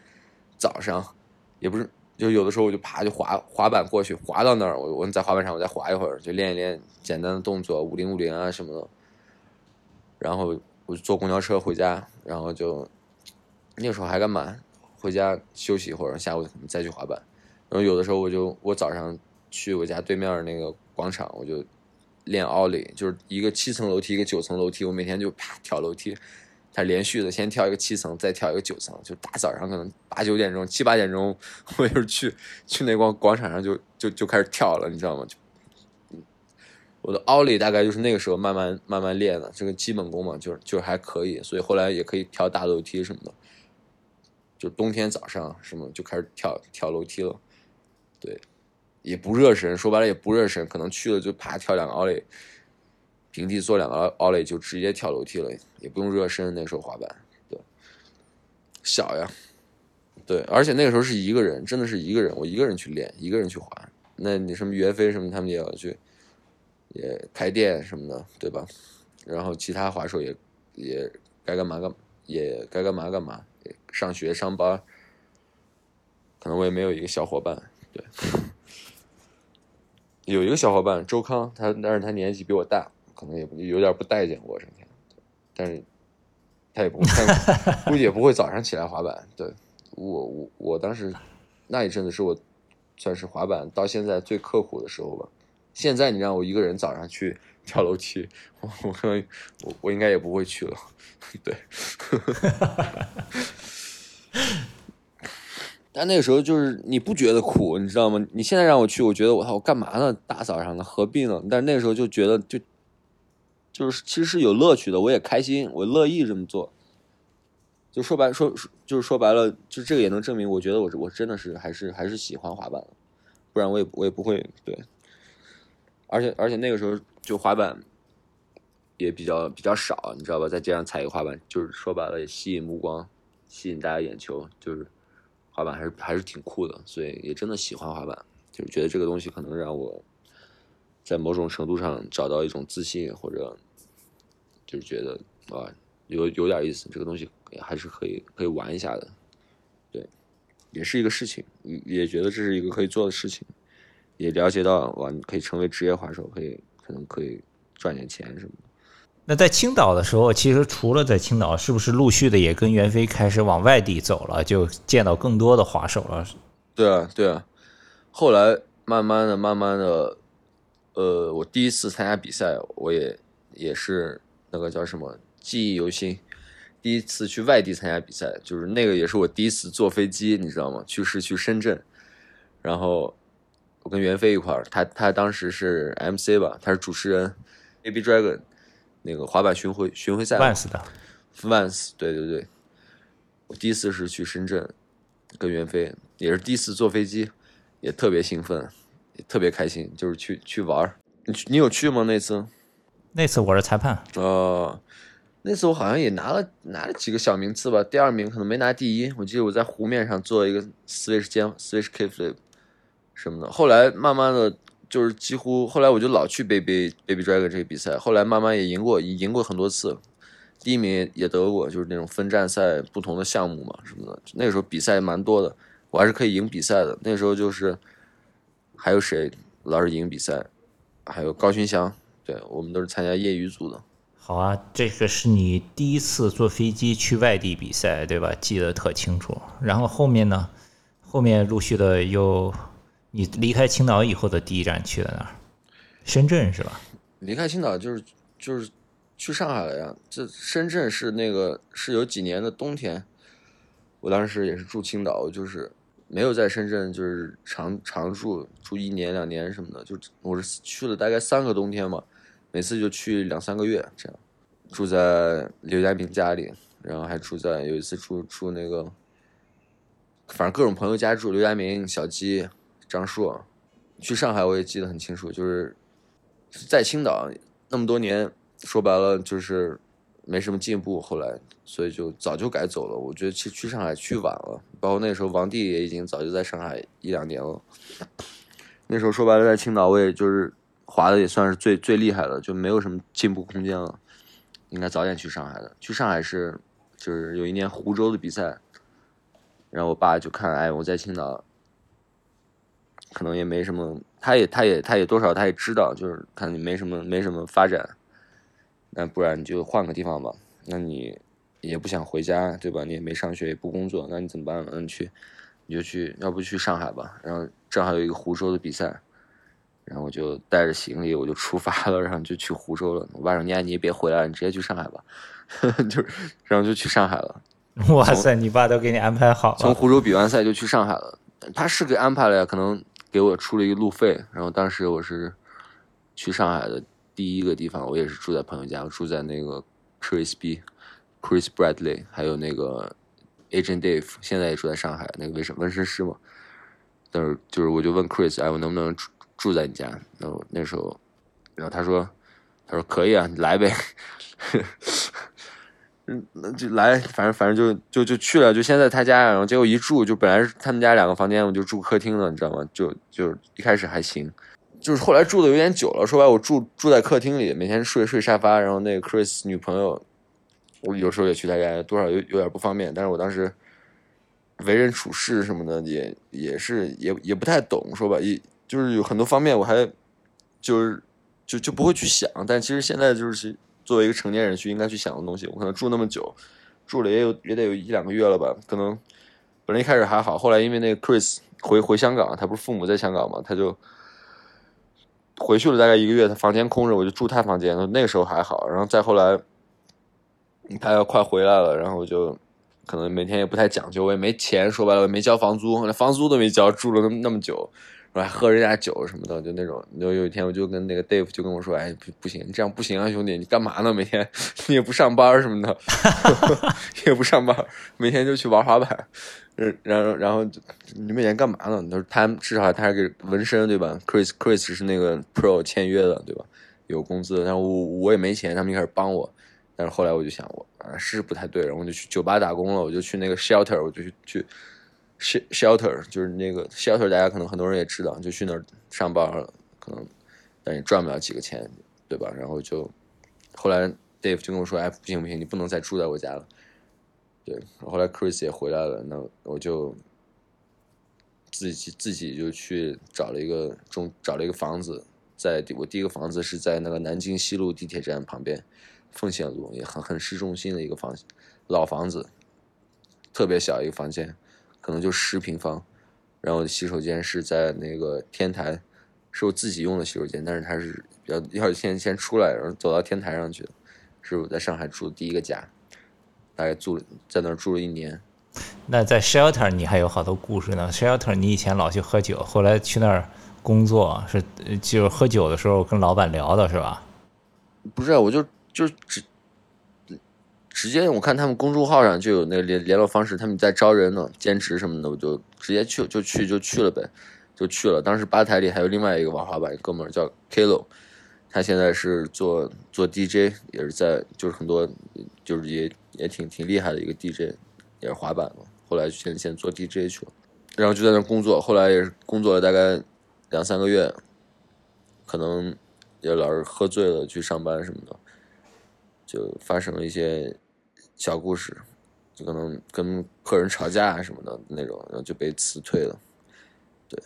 早上也不是，就有的时候我就爬就滑滑板过去，滑到那儿，我我在滑板场我再滑一会儿，就练一练简单的动作，五零五零啊什么的。然后我就坐公交车回家，然后就那个时候还干嘛？回家休息一会儿，下午再去滑板。然后有的时候我就我早上去我家对面那个广场，我就练奥利，就是一个七层楼梯，一个九层楼梯，我每天就啪跳楼梯，它连续的，先跳一个七层，再跳一个九层，就大早上可能八九点钟、七八点钟，<laughs> 我就去去那广广场上就就就开始跳了，你知道吗？就我的奥利大概就是那个时候慢慢慢慢练的，这个基本功嘛，就是就还可以，所以后来也可以跳大楼梯什么的。就冬天早上什么就开始跳跳楼梯了，对，也不热身，说白了也不热身，可能去了就啪跳两个奥雷，平地做两个奥雷就直接跳楼梯了，也不用热身。那时候滑板，对，小呀，对，而且那个时候是一个人，真的是一个人，我一个人去练，一个人去滑。那你什么岳飞什么他们也要去，也开店什么的，对吧？然后其他滑手也也该干嘛干，也该干嘛干嘛。上学上班，可能我也没有一个小伙伴。对，有一个小伙伴周康，他但是他年纪比我大，可能也有点不待见我整天。但是，他也不会，<laughs> 估计也不会早上起来滑板。对我，我我当时那一阵子是我算是滑板到现在最刻苦的时候吧。现在你让我一个人早上去 <laughs> 跳楼梯，我我可能我我应该也不会去了。<laughs> 对。但那个时候就是你不觉得苦，你知道吗？你现在让我去，我觉得我操，我干嘛呢？大早上的何必呢？但是那个时候就觉得就就是其实是有乐趣的，我也开心，我乐意这么做。就说白说就是说白了，就这个也能证明，我觉得我我真的是还是还是喜欢滑板，不然我也我也不会对。而且而且那个时候就滑板也比较比较少，你知道吧？在街上踩一个滑板，就是说白了也吸引目光。吸引大家眼球，就是滑板还是还是挺酷的，所以也真的喜欢滑板，就是觉得这个东西可能让我在某种程度上找到一种自信，或者就是觉得啊有有点意思，这个东西还是可以可以玩一下的，对，也是一个事情，也觉得这是一个可以做的事情，也了解到哇，你可以成为职业滑手，可以可能可以赚点钱什么的。那在青岛的时候，其实除了在青岛，是不是陆续的也跟袁飞开始往外地走了，就见到更多的滑手了？对啊，对啊。后来慢慢的、慢慢的，呃，我第一次参加比赛，我也也是那个叫什么记忆犹新。第一次去外地参加比赛，就是那个也是我第一次坐飞机，你知道吗？去是去深圳，然后我跟袁飞一块儿，他他当时是 MC 吧，他是主持人，AB Dragon。那个滑板巡回巡回赛，Vans 的，Vans，对对对，我第一次是去深圳，跟袁飞，也是第一次坐飞机，也特别兴奋，也特别开心，就是去去玩儿。你你有去吗？那次？那次我是裁判。哦，那次我好像也拿了拿了几个小名次吧，第二名可能没拿第一。我记得我在湖面上做一个 switch 肩 switch k flip 什么的，后来慢慢的。就是几乎后来我就老去 Baby Baby Dragon 这个比赛，后来慢慢也赢过，赢过很多次，第一名也得过，就是那种分站赛不同的项目嘛什么的。那个时候比赛蛮多的，我还是可以赢比赛的。那时候就是还有谁老是赢比赛，还有高勋祥，对我们都是参加业余组的。好啊，这个是你第一次坐飞机去外地比赛对吧？记得特清楚。然后后面呢？后面陆续的又，你离开青岛以后的第一站去的哪儿？深圳是吧？离开青岛就是就是去上海了呀。这深圳是那个是有几年的冬天，我当时也是住青岛，就是没有在深圳就是常常住住一年两年什么的，就我是去了大概三个冬天嘛，每次就去两三个月这样，住在刘家明家里，然后还住在有一次住住那个，反正各种朋友家住，刘家明、小鸡、张硕。去上海我也记得很清楚，就是在青岛那么多年，说白了就是没什么进步，后来所以就早就改走了。我觉得去去上海去晚了，包括那时候王帝也已经早就在上海一两年了。那时候说白了，在青岛我也就是滑的也算是最最厉害了，就没有什么进步空间了。应该早点去上海的。去上海是就是有一年湖州的比赛，然后我爸就看，哎，我在青岛。可能也没什么，他也他也他也多少他也知道，就是看你没什么没什么发展，那不然你就换个地方吧。那你也不想回家，对吧？你也没上学，也不工作，那你怎么办？那你去，你就去，要不去上海吧。然后正好有一个湖州的比赛，然后我就带着行李我就出发了，然后就去湖州了。我爸说：“你你也别回来了，你直接去上海吧。<laughs> ”就然后就去上海了。哇塞，你爸都给你安排好了。从湖州比完赛就去上海了，他是给安排了呀，可能。给我出了一个路费，然后当时我是去上海的第一个地方，我也是住在朋友家，我住在那个 Chris B、Chris Bradley，还有那个 Agent Dave，现在也住在上海，那个纹身纹身师嘛。但是就是我就问 Chris，哎，我能不能住在你家？那我那时候，然后他说，他说可以啊，你来呗。嗯，那就来，反正反正就就就去了，就先在他家，然后结果一住，就本来他们家两个房间，我就住客厅了，你知道吗？就就一开始还行，就是后来住的有点久了。说白，我住住在客厅里，每天睡睡沙发，然后那个 Chris 女朋友，我有时候也去他家，多少有有点不方便。但是我当时为人处事什么的，也也是也也不太懂，说吧，也就是有很多方面我还就是就就不会去想。但其实现在就是。作为一个成年人去应该去想的东西，我可能住那么久，住了也有也得有一两个月了吧。可能本来一开始还好，后来因为那个 Chris 回回香港，他不是父母在香港嘛，他就回去了大概一个月，他房间空着，我就住他房间。那个时候还好，然后再后来他要快回来了，然后我就可能每天也不太讲究，我也没钱，说白了没交房租，连房租都没交，住了那么那么久。还喝人家酒什么的，就那种。有有一天，我就跟那个 Dave 就跟我说：“哎，不不行，你这样不行啊，兄弟，你干嘛呢？每天 <laughs> 你也不上班什么的，<laughs> 也不上班，每天就去玩滑板。然后然后你每天干嘛呢？他说他至少他还给纹身对吧？Chris Chris 是那个 Pro 签约的对吧？有工资，但我我也没钱，他们一开始帮我，但是后来我就想，我啊是不太对，然后我就去酒吧打工了，我就去那个 Shelter，我就去去。Shelter 就是那个 shelter，大家可能很多人也知道，就去那儿上班，可能但也赚不了几个钱，对吧？然后就后来 Dave 就跟我说：“哎，不行不行，你不能再住在我家了。”对，后来 Chris 也回来了，那我就自己自己就去找了一个中找了一个房子，在我第一个房子是在那个南京西路地铁站旁边，奉贤路也很很市中心的一个房老房子，特别小一个房间。可能就十平方，然后洗手间是在那个天台，是我自己用的洗手间，但是它是比较要先先出来，然后走到天台上去的，是我在上海住的第一个家，大概住在那儿住了一年。那在 shelter 你还有好多故事呢，shelter 你以前老去喝酒，后来去那儿工作是就是喝酒的时候跟老板聊的是吧？不是，我就就只。直接我看他们公众号上就有那个联联络方式，他们在招人呢，兼职什么的，我就直接去就去就去了呗，就去了。当时吧台里还有另外一个玩滑板哥们儿叫 Kilo，他现在是做做 DJ，也是在就是很多就是也也挺挺厉害的一个 DJ，也是滑板嘛。后来先先做 DJ 去了，然后就在那工作，后来也是工作了大概两三个月，可能也老是喝醉了去上班什么的，就发生了一些。小故事，就可能跟客人吵架啊什么的那种，然后就被辞退了，对，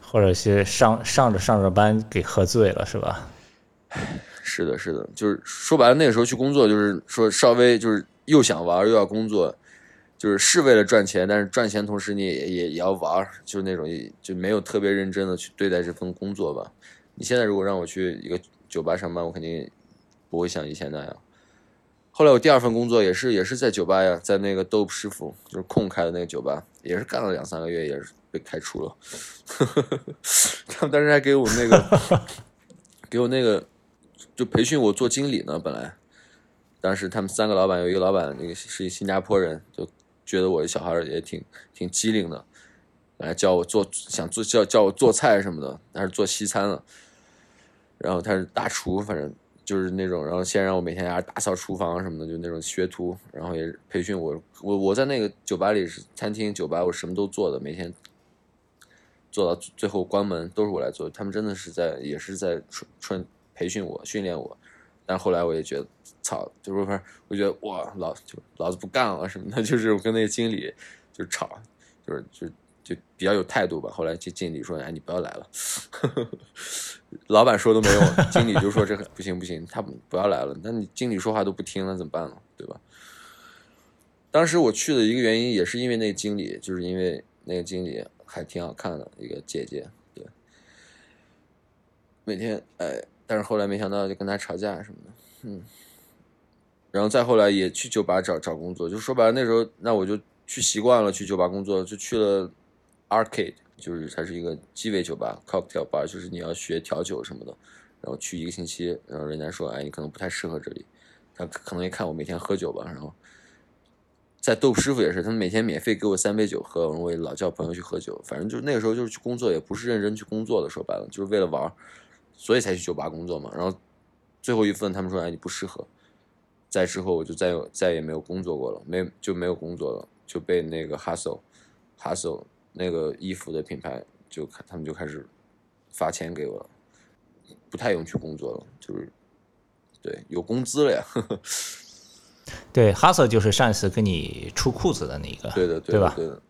或者是上上着上着班给喝醉了是吧？是的，是的，就是说白了，那个时候去工作，就是说稍微就是又想玩又要工作，就是是为了赚钱，但是赚钱同时你也也也要玩，就是那种就没有特别认真的去对待这份工作吧。你现在如果让我去一个酒吧上班，我肯定不会像以前那样。后来我第二份工作也是也是在酒吧呀，在那个 Dope 师傅就是空开的那个酒吧，也是干了两三个月，也是被开除了。<laughs> 他们当时还给我那个 <laughs> 给我那个就培训我做经理呢，本来当时他们三个老板有一个老板那个是一新加坡人，就觉得我的小孩也挺挺机灵的，来教我做想做教教我做菜什么的，但是做西餐了，然后他是大厨，反正。就是那种，然后先让我每天在打扫厨房什么的，就那种学徒，然后也培训我。我我在那个酒吧里是餐厅酒吧，我什么都做的，每天做到最后关门都是我来做。他们真的是在也是在纯纯培训我、训练我。但后来我也觉得，操，就是不是，我觉得哇，老就老子不干了什么的，<laughs> 就是我跟那个经理就吵，就是就。就比较有态度吧。后来就经理说：“哎，你不要来了。<laughs> ”老板说都没用，经理就说：“这不行不行，他不要来了。”那你经理说话都不听了，怎么办呢？对吧？当时我去的一个原因也是因为那个经理，就是因为那个经理还挺好看的一个姐姐，对。每天哎，但是后来没想到就跟他吵架什么的，嗯。然后再后来也去酒吧找找工作，就说白了那时候那我就去习惯了去酒吧工作，就去了。Arcade 就是它是一个鸡尾酒吧，cocktail bar 就是你要学调酒什么的，然后去一个星期，然后人家说，哎，你可能不太适合这里，他可能也看我每天喝酒吧，然后在豆师傅也是，他们每天免费给我三杯酒喝，我也老叫朋友去喝酒，反正就是那个时候就是去工作，也不是认真去工作的，说白了就是为了玩，所以才去酒吧工作嘛。然后最后一份他们说，哎，你不适合，在之后我就再有再也没有工作过了，没就没有工作了，就被那个 hustle hustle。那个衣服的品牌就开，他们就开始发钱给我了，不太用去工作了，就是对有工资了呀。<laughs> 对，哈瑟就是上一次跟你出裤子的那个，对的，<laughs> 对吧？对的，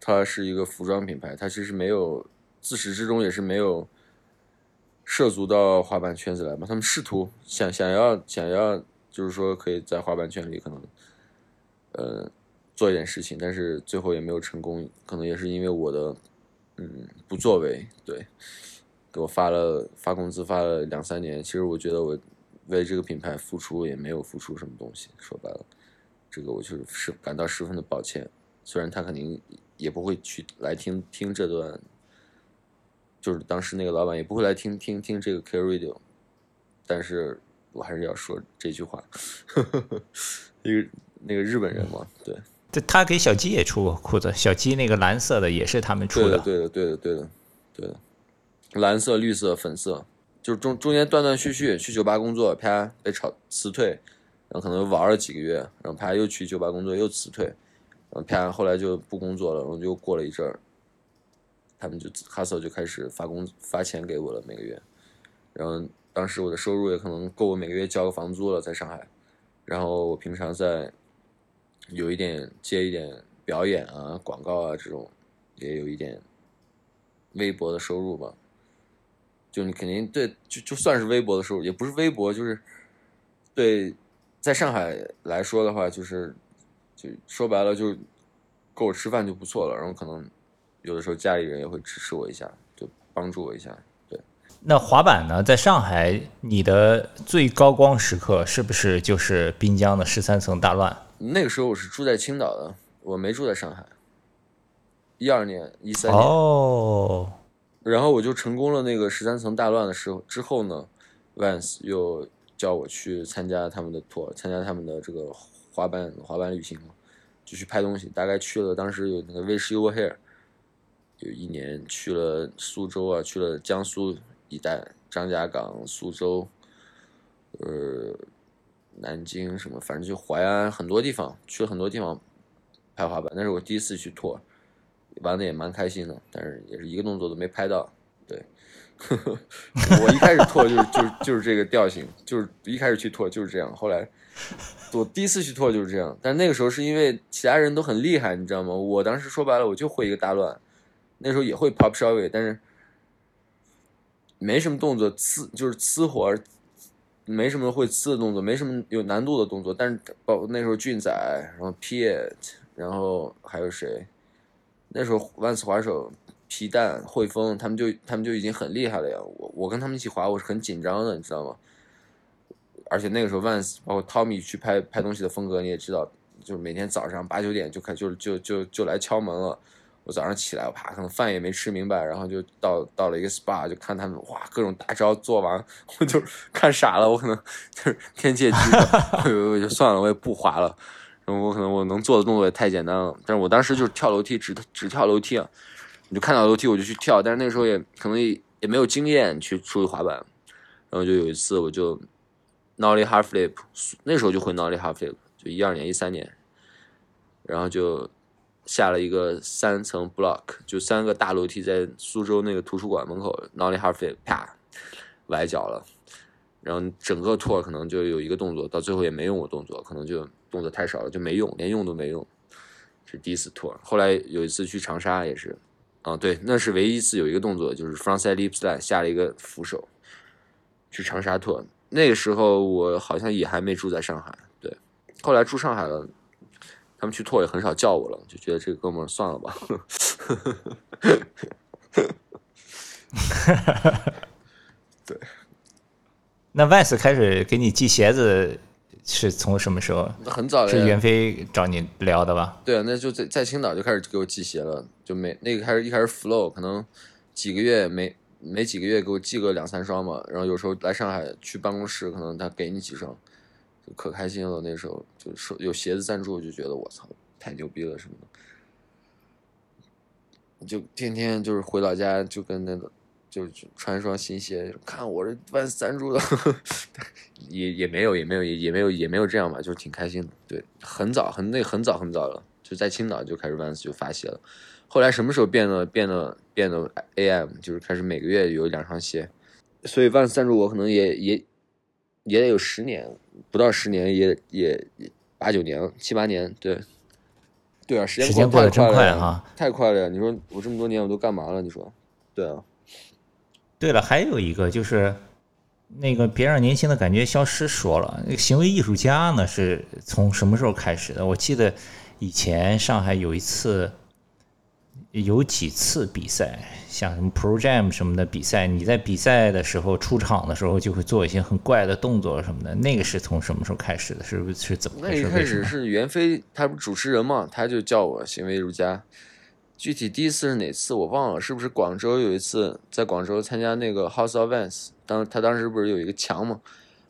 它是一个服装品牌，它其实没有自始至终也是没有涉足到滑板圈子来嘛。他们试图想想要想要，就是说可以在滑板圈里可能，呃。做一点事情，但是最后也没有成功，可能也是因为我的，嗯，不作为。对，给我发了发工资，发了两三年。其实我觉得我为这个品牌付出也没有付出什么东西。说白了，这个我就是是感到十分的抱歉。虽然他肯定也不会去来听听这段，就是当时那个老板也不会来听听听这个 K Radio，但是我还是要说这句话。呵呵呵一个那个日本人嘛，对。这他给小鸡也出过裤子，小鸡那个蓝色的也是他们出的。对的，对的，对的，对的，蓝色、绿色、粉色，就是中中间断断续续去酒吧工作，啪被炒辞退，然后可能玩了几个月，然后啪又去酒吧工作又辞退，然后啪后来就不工作了，然后又过了一阵儿，他们就哈瑟就开始发工发钱给我了每个月，然后当时我的收入也可能够我每个月交个房租了，在上海，然后我平常在。有一点接一点表演啊、广告啊这种，也有一点微薄的收入吧。就你肯定对，就就算是微薄的收入，也不是微薄，就是对，在上海来说的话，就是就说白了，就够我吃饭就不错了。然后可能有的时候家里人也会支持我一下，就帮助我一下。对。那滑板呢？在上海，你的最高光时刻是不是就是滨江的十三层大乱？那个时候我是住在青岛的，我没住在上海。一二年、一三年，哦，然后我就成功了那个十三层大乱的时候之后呢，Vans 又叫我去参加他们的 tour，参加他们的这个滑板滑板旅行嘛，就去拍东西。大概去了，当时有那个 Wish You Were Here，有一年去了苏州啊，去了江苏一带，张家港、苏州，呃。南京什么，反正就淮安很多地方去了很多地方拍滑板，那是我第一次去拓，玩的也蛮开心的，但是也是一个动作都没拍到。对，<laughs> 我一开始拓就是就是就是这个调性，就是一开始去拓就是这样。后来我第一次去拓就是这样，但那个时候是因为其他人都很厉害，你知道吗？我当时说白了我就会一个大乱，那时候也会 pop s h o w 但是没什么动作，呲就是呲活。没什么会呲的动作，没什么有难度的动作，但是包那时候俊仔，然后 Piet，然后还有谁？那时候万斯滑手皮蛋、汇丰他们就他们就已经很厉害了呀。我我跟他们一起滑，我是很紧张的，你知道吗？而且那个时候万斯包括 Tommy 去拍拍东西的风格你也知道，就是每天早上八九点就开就就就就来敲门了。我早上起来，我啪，可能饭也没吃明白，然后就到到了一个 SPA，就看他们哇，各种大招做完，<laughs> 我就看傻了，我可能就是天界机，我就算了，我也不滑了。然后我可能我能做的动作也太简单了，但是我当时就是跳楼梯，只只跳楼梯啊，你就看到楼梯我就去跳，但是那时候也可能也也没有经验去出去滑板，然后就有一次我就 nollie half flip，那时候就会 nollie half flip，就一二年一三年，然后就。下了一个三层 block，就三个大楼梯在苏州那个图书馆门口，nollie half flip，啪，崴脚了，然后整个 tour 可能就有一个动作，到最后也没用过动作，可能就动作太少了，就没用，连用都没用。是第一次 tour，后来有一次去长沙也是，啊对，那是唯一一次有一个动作，就是 frontside lip slide 下了一个扶手，去长沙 tour，那个时候我好像也还没住在上海，对，后来住上海了。他们去拓也很少叫我了，就觉得这个哥们儿算了吧。对。<laughs> 那 Vans 开始给你寄鞋子是从什么时候？很早是袁飞找你聊的吧？对啊，那就在在青岛就开始给我寄鞋了，就每那个开始一开始 Flow 可能几个月没没几个月给我寄个两三双嘛，然后有时候来上海去办公室，可能他给你几双。可开心了，那时候就说有鞋子赞助，就觉得我操太牛逼了什么的，就天天就是回老家就跟那个就穿一双新鞋，看我这万赞助的，<laughs> 也也没有也没有也也没有也没有这样吧，就是挺开心的。对，很早很那很早很早了，就在青岛就开始 Vans 就发鞋了，后来什么时候变得变得变得 AM，就是开始每个月有两双鞋，所以 Vans 赞助我可能也也。也得有十年，不到十年也也八九年七八年，对，对啊，时间过得真快啊，太快了呀！你说我这么多年我都干嘛了？你说，对啊。对了，还有一个就是那个别让年轻的感觉消失。说了，那个行为艺术家呢是从什么时候开始的？我记得以前上海有一次。有几次比赛，像什么 Pro Jam 什么的比赛，你在比赛的时候出场的时候就会做一些很怪的动作什么的。那个是从什么时候开始的？是不是是怎么回事？那一开始是袁飞，他不是主持人嘛，他就叫我行为艺术家。具体第一次是哪次我忘了，是不是广州有一次在广州参加那个 House of Vans？当他当时不是有一个墙嘛，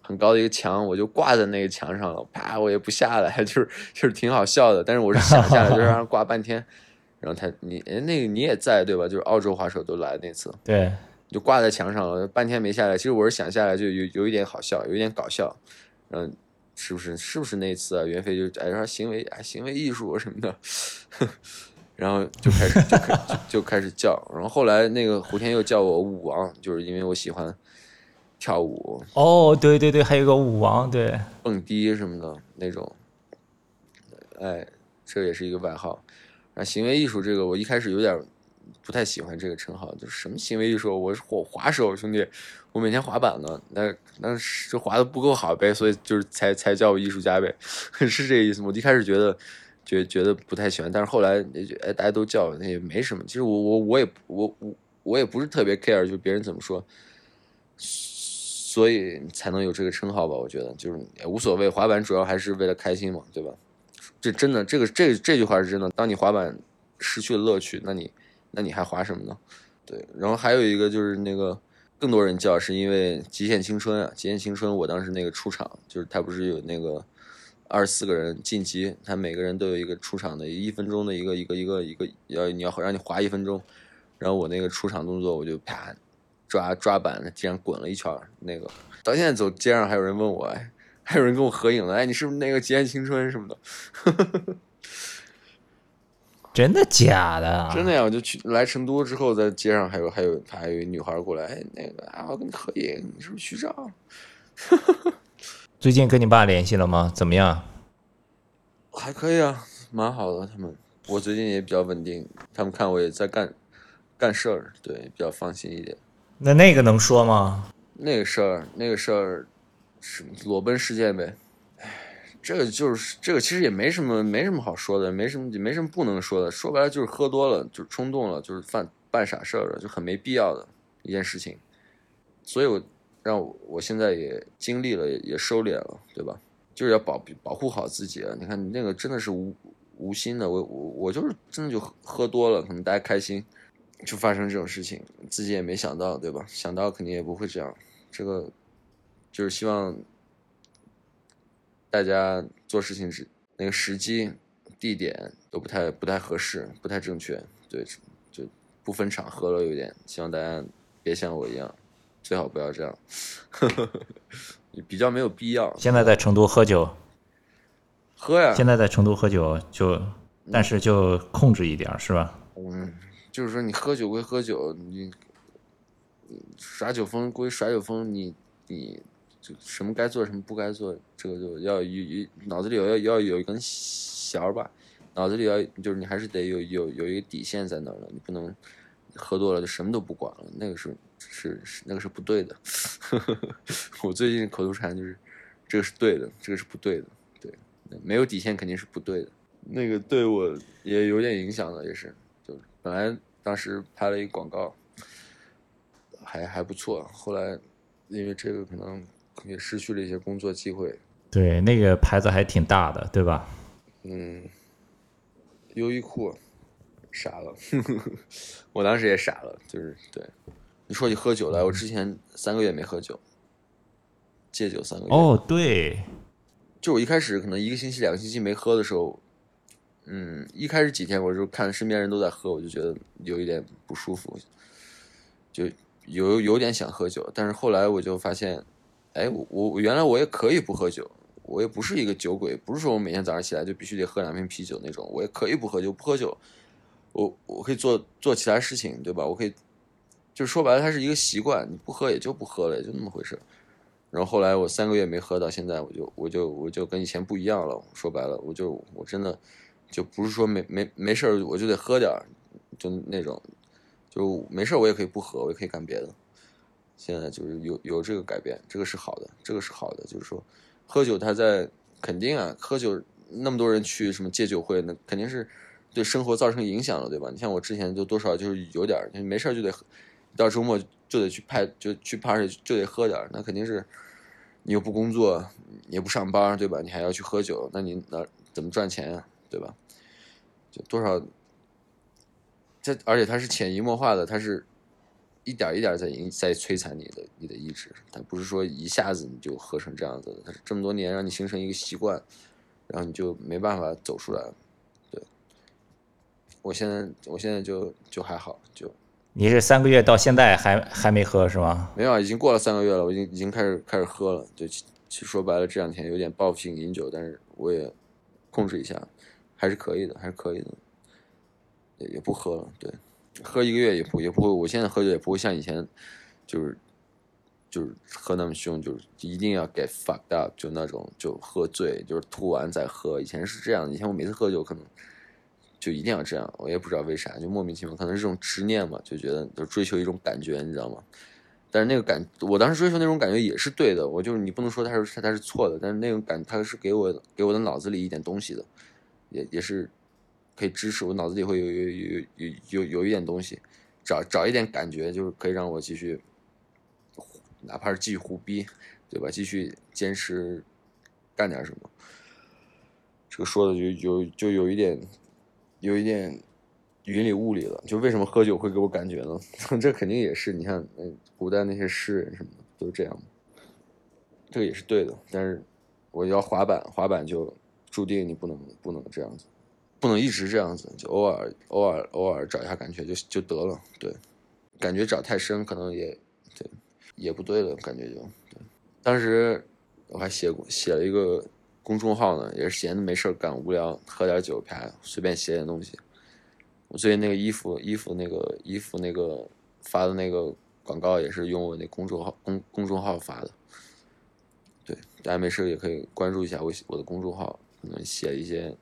很高的一个墙，我就挂在那个墙上了，啪，我也不下来，<laughs> 就是就是挺好笑的。但是我是想下来，就让他挂半天。然后他你哎那个你也在对吧？就是澳洲滑手都来那次，对，就挂在墙上了，半天没下来。其实我是想下来，就有有一点好笑，有一点搞笑。嗯，是不是是不是那次啊？袁飞就哎说行为哎行为艺术什么的，<laughs> 然后就开始就开就就开始叫。然后后来那个胡天又叫我舞王，就是因为我喜欢跳舞。哦，对对对，还有个舞王，对，蹦迪什么的那种。哎，这也是一个外号。行为艺术这个我一开始有点不太喜欢这个称号，就是什么行为艺术？我是滑滑手兄弟，我每天滑板呢，那那是滑的不够好呗，所以就是才才叫我艺术家呗，<laughs> 是这个意思。我一开始觉得觉觉得不太喜欢，但是后来哎大家都叫那也没什么。其实我我我也我我我也不是特别 care，就别人怎么说，所以才能有这个称号吧？我觉得就是也无所谓，滑板主要还是为了开心嘛，对吧？这真的，这个这这句话是真的。当你滑板失去了乐趣，那你那你还滑什么呢？对。然后还有一个就是那个更多人叫，是因为《极限青春》啊，《极限青春》我当时那个出场，就是他不是有那个二十四个人晋级，他每个人都有一个出场的一分钟的一个一个一个一个要你要让你滑一分钟，然后我那个出场动作我就啪抓抓板在地上滚了一圈，那个到现在走街上还有人问我哎。还有人跟我合影了，哎，你是不是那个极限青春什么的？<laughs> 真的假的？真的呀！我就去来成都之后，在街上还有还有还有一女孩过来，哎，那个啊，我跟你合影，你是不是徐照？<laughs> 最近跟你爸联系了吗？怎么样？还可以啊，蛮好的。他们，我最近也比较稳定，他们看我也在干干事儿，对，比较放心一点。那那个能说吗？那个事儿，那个事儿。是裸奔事件呗，这个就是这个，其实也没什么没什么好说的，没什么也没什么不能说的。说白了就是喝多了，就是冲动了，就是犯办傻事儿了，就很没必要的一件事情。所以我让我我现在也经历了，也收敛了，对吧？就是要保保护好自己啊！你看你那个真的是无无心的，我我我就是真的就喝喝多了，可能大家开心，就发生这种事情，自己也没想到，对吧？想到肯定也不会这样。这个就是希望。大家做事情时那个时机、地点都不太不太合适，不太正确，对，就不分场合了，有点。希望大家别像我一样，最好不要这样，<laughs> 比较没有必要。现在在成都喝酒，喝呀。现在在成都喝酒，就但是就控制一点，是吧？嗯，就是说你喝酒归喝酒，你耍酒疯归耍酒疯，你你。就什么该做什么不该做，这个就要有脑子里要要有一根弦儿吧，脑子里要就是你还是得有有有一个底线在那儿的，你不能喝多了就什么都不管了，那个是是是那个是不对的。<laughs> 我最近口头禅就是这个是对的，这个是不对的，对，没有底线肯定是不对的。那个对我也有点影响的，也是，就本来当时拍了一个广告，还还不错，后来因为这个可能。也失去了一些工作机会。对，那个牌子还挺大的，对吧？嗯，优衣库，傻了，<laughs> 我当时也傻了，就是对。你说起喝酒来，我之前三个月没喝酒，戒酒三个月。哦，对，就我一开始可能一个星期、两个星期没喝的时候，嗯，一开始几天我就看身边人都在喝，我就觉得有一点不舒服，就有有点想喝酒，但是后来我就发现。哎，我我原来我也可以不喝酒，我也不是一个酒鬼，不是说我每天早上起来就必须得喝两瓶啤酒那种，我也可以不喝酒，不喝酒，我我可以做做其他事情，对吧？我可以，就说白了，它是一个习惯，你不喝也就不喝了，也就那么回事。然后后来我三个月没喝，到现在我就我就我就跟以前不一样了。说白了，我就我真的就不是说没没没事儿我就得喝点儿，就那种，就没事儿我也可以不喝，我也可以干别的。现在就是有有这个改变，这个是好的，这个是好的。就是说，喝酒他在肯定啊，喝酒那么多人去什么戒酒会，那肯定是对生活造成影响了，对吧？你像我之前就多少就是有点儿，没事就得到周末就得去派就去 party 就得喝点，那肯定是你又不工作也不上班，对吧？你还要去喝酒，那你那怎么赚钱啊，对吧？就多少这，而且它是潜移默化的，它是。一点一点在影在摧残你的你的意志，它不是说一下子你就喝成这样子的，它是这么多年让你形成一个习惯，然后你就没办法走出来。对，我现在我现在就就还好，就你是三个月到现在还还没喝是吗？没有，已经过了三个月了，我已经已经开始开始喝了。就其实说白了，这两天有点报复性饮酒，但是我也控制一下，还是可以的，还是可以的，也也不喝了。对。喝一个月也不也不会，我现在喝酒也不会像以前，就是就是喝那么凶，就是一定要 get fucked up，就那种就喝醉，就是吐完再喝。以前是这样，以前我每次喝酒可能就一定要这样，我也不知道为啥，就莫名其妙，可能是这种执念嘛，就觉得就追求一种感觉，你知道吗？但是那个感，我当时追求那种感觉也是对的，我就是你不能说他是他他是错的，但是那种感他是给我给我的脑子里一点东西的，也也是。可以支持我脑子里会有有有有有有一点东西，找找一点感觉，就是可以让我继续，哪怕是继续胡逼，对吧？继续坚持干点什么。这个说的就有就有一点，有一点云里雾里了。就为什么喝酒会给我感觉呢？<laughs> 这肯定也是你看，嗯，古代那些诗人什么的都是这样。这个也是对的，但是我要滑板，滑板就注定你不能不能这样子。不能一直这样子，就偶尔偶尔偶尔找一下感觉就就得了。对，感觉找太深可能也对，也不对了。感觉就对。当时我还写过写了一个公众号呢，也是闲的没事干，无聊喝点酒，啪随便写点东西。我最近那个衣服衣服那个衣服那个发的那个广告也是用我那公众号公公众号发的。对，大家没事也可以关注一下我我的公众号，可能写一些。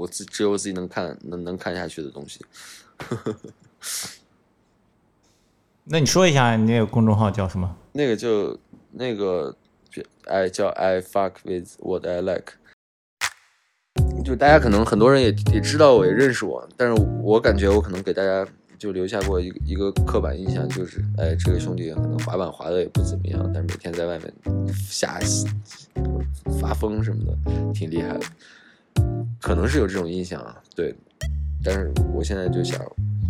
我自只有我自己能看能能看下去的东西。<laughs> 那你说一下你那个公众号叫什么？那个就那个，I 叫 I fuck with what I like。就大家可能很多人也也知道我，也认识我，但是我感觉我可能给大家就留下过一个一个刻板印象，就是哎，这个兄弟可能滑板滑的也不怎么样，但是每天在外面瞎发疯什么的，挺厉害的，可能是有这种印象啊，对。但是我现在就想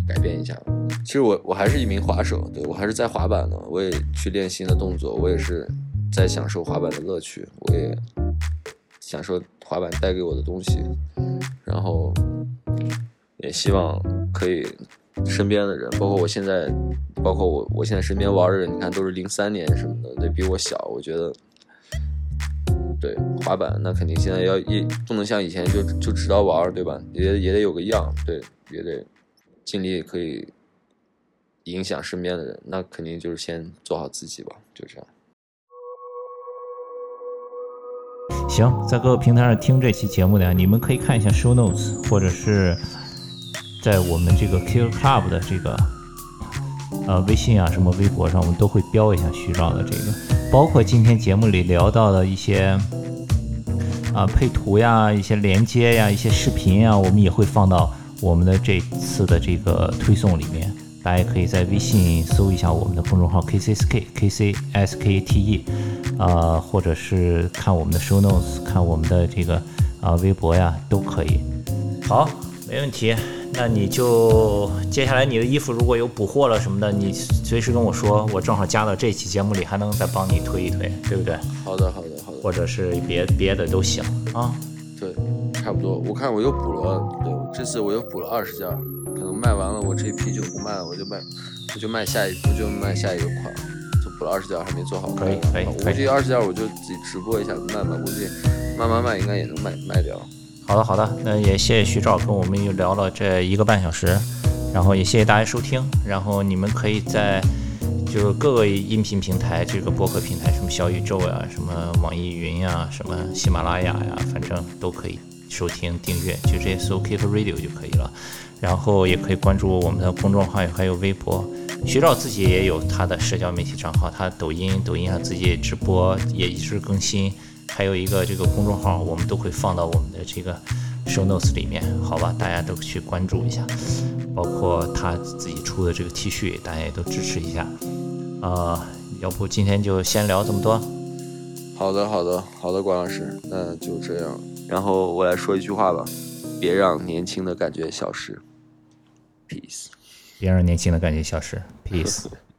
改变一下，其实我我还是一名滑手，对我还是在滑板呢，我也去练新的动作，我也是在享受滑板的乐趣，我也享受滑板带给我的东西，然后也希望可以身边的人，包括我现在，包括我我现在身边玩的人，你看都是零三年什么的，对比我小，我觉得。对滑板，那肯定现在要一不能像以前就就知道玩，对吧？也也得有个样，对，也得尽力可以影响身边的人。那肯定就是先做好自己吧，就这样。行，在各个平台上听这期节目的，你们可以看一下 show notes，或者是在我们这个 Kill Club 的这个呃微信啊，什么微博上，我们都会标一下徐照的这个。包括今天节目里聊到的一些啊配图呀、一些连接呀、一些视频呀，我们也会放到我们的这次的这个推送里面。大家可以在微信搜一下我们的公众号 KCSK KCSKTE，啊，或者是看我们的 Show Notes，看我们的这个啊微博呀，都可以。好，没问题。那你就接下来你的衣服如果有补货了什么的，你随时跟我说，我正好加到这期节目里，还能再帮你推一推，对不对？好的，好的，好的。或者是别别的都行啊。对，差不多。我看我又补了，对，这次我又补了二十件，可能卖完了，我这一批就不卖了，我就卖，我就卖下一，我就卖下一个款，就补了二十件，还没做好。可以，可以。我估计二十件我就自己直播一下卖吧，估计慢慢卖应该也能卖卖掉。好的，好的，那也谢谢徐照跟我们又聊了这一个半小时，然后也谢谢大家收听，然后你们可以在就是各个音频平台，这个播客平台，什么小宇宙呀，什么网易云呀，什么喜马拉雅呀，反正都可以收听订阅，就直接搜 Keep Radio 就可以了，然后也可以关注我们的公众号，还有微博，徐照自己也有他的社交媒体账号，他抖音抖音上自己直播也一直更新。还有一个这个公众号，我们都会放到我们的这个 show notes 里面，好吧？大家都去关注一下，包括他自己出的这个 T 恤，大家也都支持一下。啊，要不今天就先聊这么多。好的，好的，好的，关老师，那就这样。然后我来说一句话吧，别让年轻的感觉消失。Peace。别让年轻的感觉消失。Peace。<laughs>